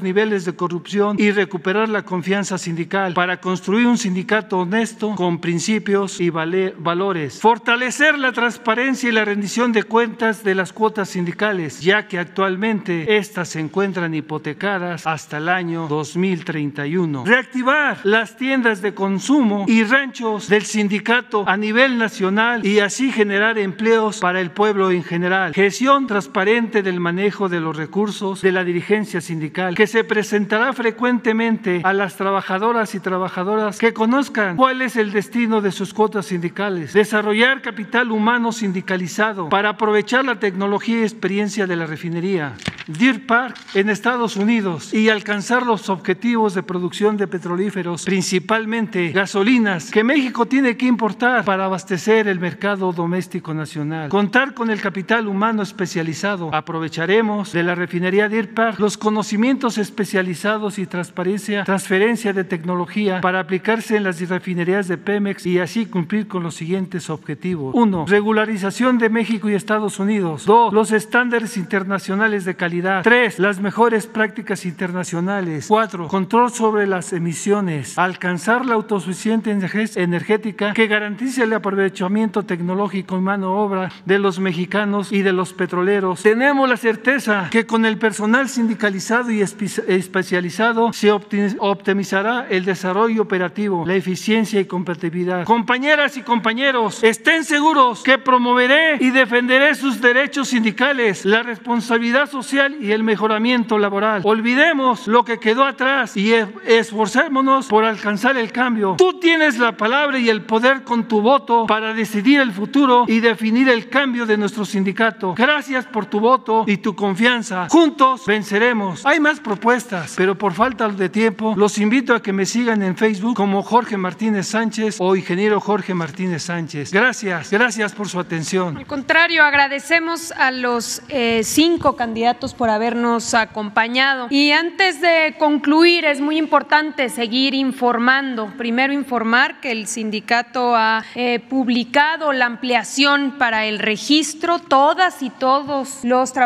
niveles de corrupción y recuperar la confianza sindical para construir un sindicato honesto con principios y valores. Fortalecer la transparencia y la rendición de cuentas de las cuotas sindicales, ya que actualmente estas se encuentran hipotecadas hasta el año 2031. Reactivar las tiendas de consumo y ranchos del sindicato a nivel nacional y así generar empleos para el pueblo en general. Gestión transparente del manejo de los recursos de la dirigencia sindical, que se presentará frecuentemente a las trabajadoras y trabajadoras que conozcan cuál es el destino de sus cuotas sindicales. Desarrollar capital humano sindicalizado para aprovechar la tecnología y experiencia de la refinería. Deer Park en Estados Unidos y alcanzar los objetivos de producción de petrolíferos, principalmente gasolinas, que México tiene que importar para abastecer el mercado doméstico nacional. Contar con el capital humano especializado. Aprovecharemos de la refinería Deer Park los conocimientos especializados y transparencia, transferencia de tecnología para aplicarse en las refinerías de Pemex y así cumplir con los siguientes objetivos. Uno, regularización de México y Estados Unidos. Dos, los estándares internacionales de calidad Tres, las mejores prácticas internacionales. Cuatro, control sobre las emisiones. Alcanzar la autosuficiencia energética que garantice el aprovechamiento tecnológico y mano obra de los mexicanos y de los petroleros. Tenemos la certeza que con el personal sindicalizado y especializado se optimizará el desarrollo operativo, la eficiencia y competitividad. Compañeras y compañeros, estén seguros que promoveré y defenderé sus derechos sindicales, la responsabilidad social y el mejoramiento laboral. Olvidemos lo que quedó atrás y esforcémonos por alcanzar el cambio. Tú tienes la palabra y el poder con tu voto para decidir el futuro y definir el cambio de nuestro sindicato. Gracias por tu voto y tu confianza. Juntos venceremos. Hay más propuestas, pero por falta de tiempo los invito a que me sigan en Facebook como Jorge Martínez Sánchez o ingeniero Jorge Martínez Sánchez. Gracias, gracias por su atención. Al contrario, agradecemos a los eh, cinco candidatos por habernos acompañado. Y antes de concluir, es muy importante seguir informando. Primero, informar que el sindicato ha eh, publicado la ampliación para el registro. Todas y todos los trabajadores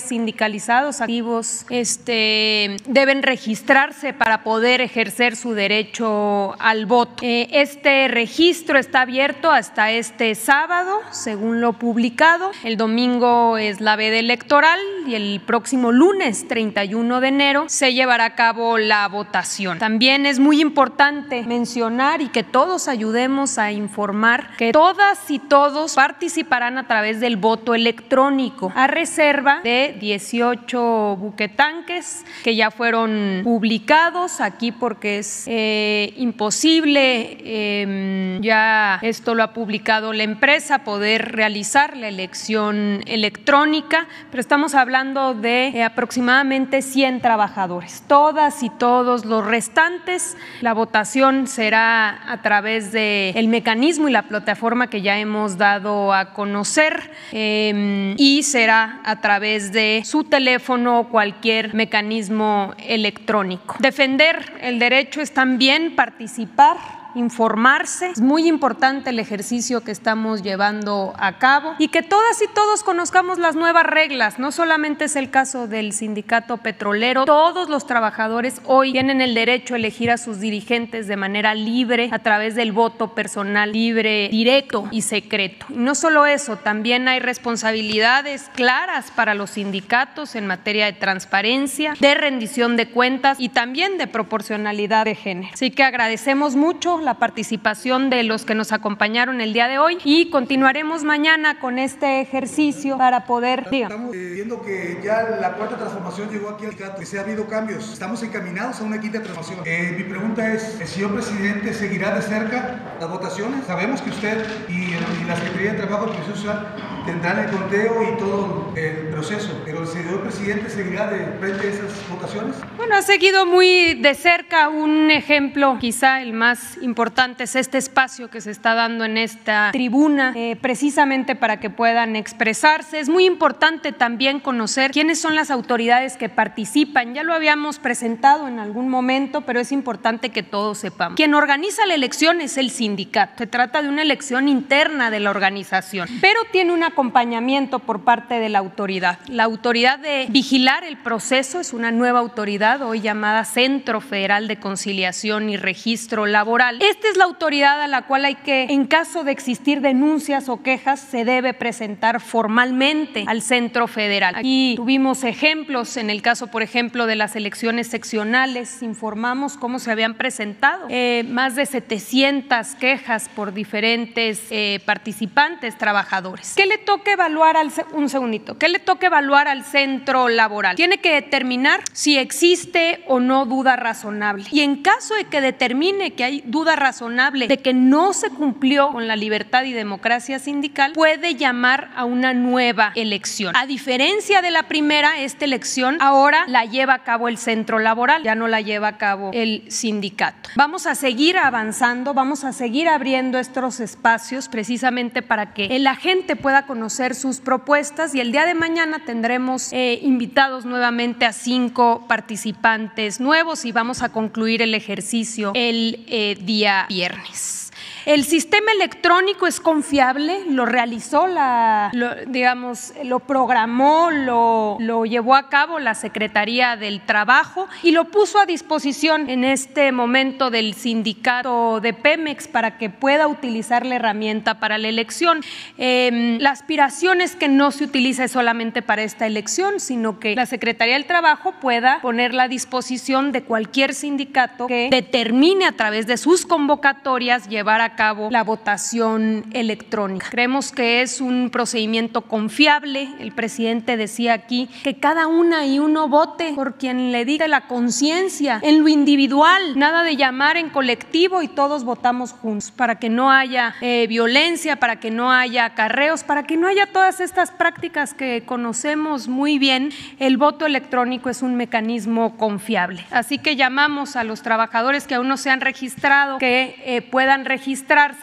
sindicalizados activos este, deben registrarse para poder ejercer su derecho al voto. Eh, este registro está abierto hasta este sábado, según lo publicado. El domingo es la veda electoral y el próximo lunes 31 de enero se llevará a cabo la votación. También es muy importante mencionar y que todos ayudemos a informar que todas y todos participarán a través del voto electrónico a reserva de 18 buquetanques que ya fueron publicados aquí porque es eh, imposible, em, ya esto lo ha publicado la empresa, poder realizar la elección electrónica, pero estamos hablando de eh, aproximadamente 100 trabajadores. Todas y todos los restantes, la votación será a través del el mecanismo y la plataforma que ya hemos dado a conocer em, y será a través de su teléfono o cualquier mecanismo electrónico. Defender el derecho es también participar informarse. Es muy importante el ejercicio que estamos llevando a cabo y que todas y todos conozcamos las nuevas reglas. No solamente es el caso del sindicato petrolero, todos los trabajadores hoy tienen el derecho a elegir a sus dirigentes de manera libre a través del voto personal libre, directo y secreto. Y no solo eso, también hay responsabilidades claras para los sindicatos en materia de transparencia, de rendición de cuentas y también de proporcionalidad de género. Así que agradecemos mucho la participación de los que nos acompañaron el día de hoy y continuaremos mañana con este ejercicio para poder... Estamos eh, viendo que ya la cuarta transformación llegó aquí al CAT, que se ha habido cambios. Estamos encaminados a una quinta transformación. Eh, mi pregunta es, ¿el señor presidente seguirá de cerca las votaciones? Sabemos que usted y, la Secretaría de Trabajo y Previsión Social tendrán el conteo y todo el proceso, pero el señor presidente seguirá de frente a esas votaciones. Bueno, ha seguido muy de cerca un ejemplo, quizá el más importante importante es este espacio que se está dando en esta tribuna, eh, precisamente para que puedan expresarse. Es muy importante también conocer quiénes son las autoridades que participan. Ya lo habíamos presentado en algún momento, pero es importante que todos sepamos. Quien organiza la elección es el sindicato. Se trata de una elección interna de la organización, pero tiene un acompañamiento por parte de la autoridad. La autoridad de vigilar el proceso es una nueva autoridad hoy llamada Centro Federal de Conciliación y Registro Laboral esta es la autoridad a la cual hay que, en caso de existir denuncias o quejas, se debe presentar formalmente al centro federal. Aquí tuvimos ejemplos, en el caso, por ejemplo, de las elecciones seccionales, informamos cómo se habían presentado eh, más de 700 quejas por diferentes eh, participantes, trabajadores. ¿Qué le toca evaluar al, un segundito, qué le toca evaluar al centro laboral? Tiene que determinar si existe o no duda razonable. Y en caso de que determine que hay duda razonable de que no se cumplió con la libertad y democracia sindical, puede llamar a una nueva elección. A diferencia de la primera, esta elección ahora la lleva a cabo el centro laboral, ya no la lleva a cabo el sindicato. Vamos a seguir avanzando, vamos a seguir abriendo estos espacios precisamente para que la gente pueda conocer sus propuestas y el día de mañana tendremos eh, invitados nuevamente a cinco participantes nuevos y vamos a concluir el ejercicio el eh, día viernes. El sistema electrónico es confiable, lo realizó la, digamos, lo programó, lo, lo llevó a cabo la Secretaría del Trabajo y lo puso a disposición en este momento del sindicato de Pemex para que pueda utilizar la herramienta para la elección. Em, la aspiración es que no se utilice solamente para esta elección, sino que la Secretaría del Trabajo pueda ponerla a disposición de cualquier sindicato que determine a través de sus convocatorias llevar a cabo la votación electrónica. Creemos que es un procedimiento confiable. El presidente decía aquí que cada una y uno vote por quien le diga la conciencia en lo individual, nada de llamar en colectivo y todos votamos juntos para que no haya eh, violencia, para que no haya acarreos, para que no haya todas estas prácticas que conocemos muy bien. El voto electrónico es un mecanismo confiable. Así que llamamos a los trabajadores que aún no se han registrado que eh, puedan registrar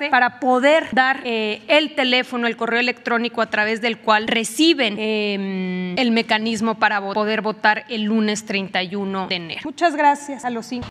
para poder dar eh, el teléfono, el correo electrónico a través del cual reciben em, el mecanismo para poder votar el lunes 31 de enero. Muchas gracias a los cinco.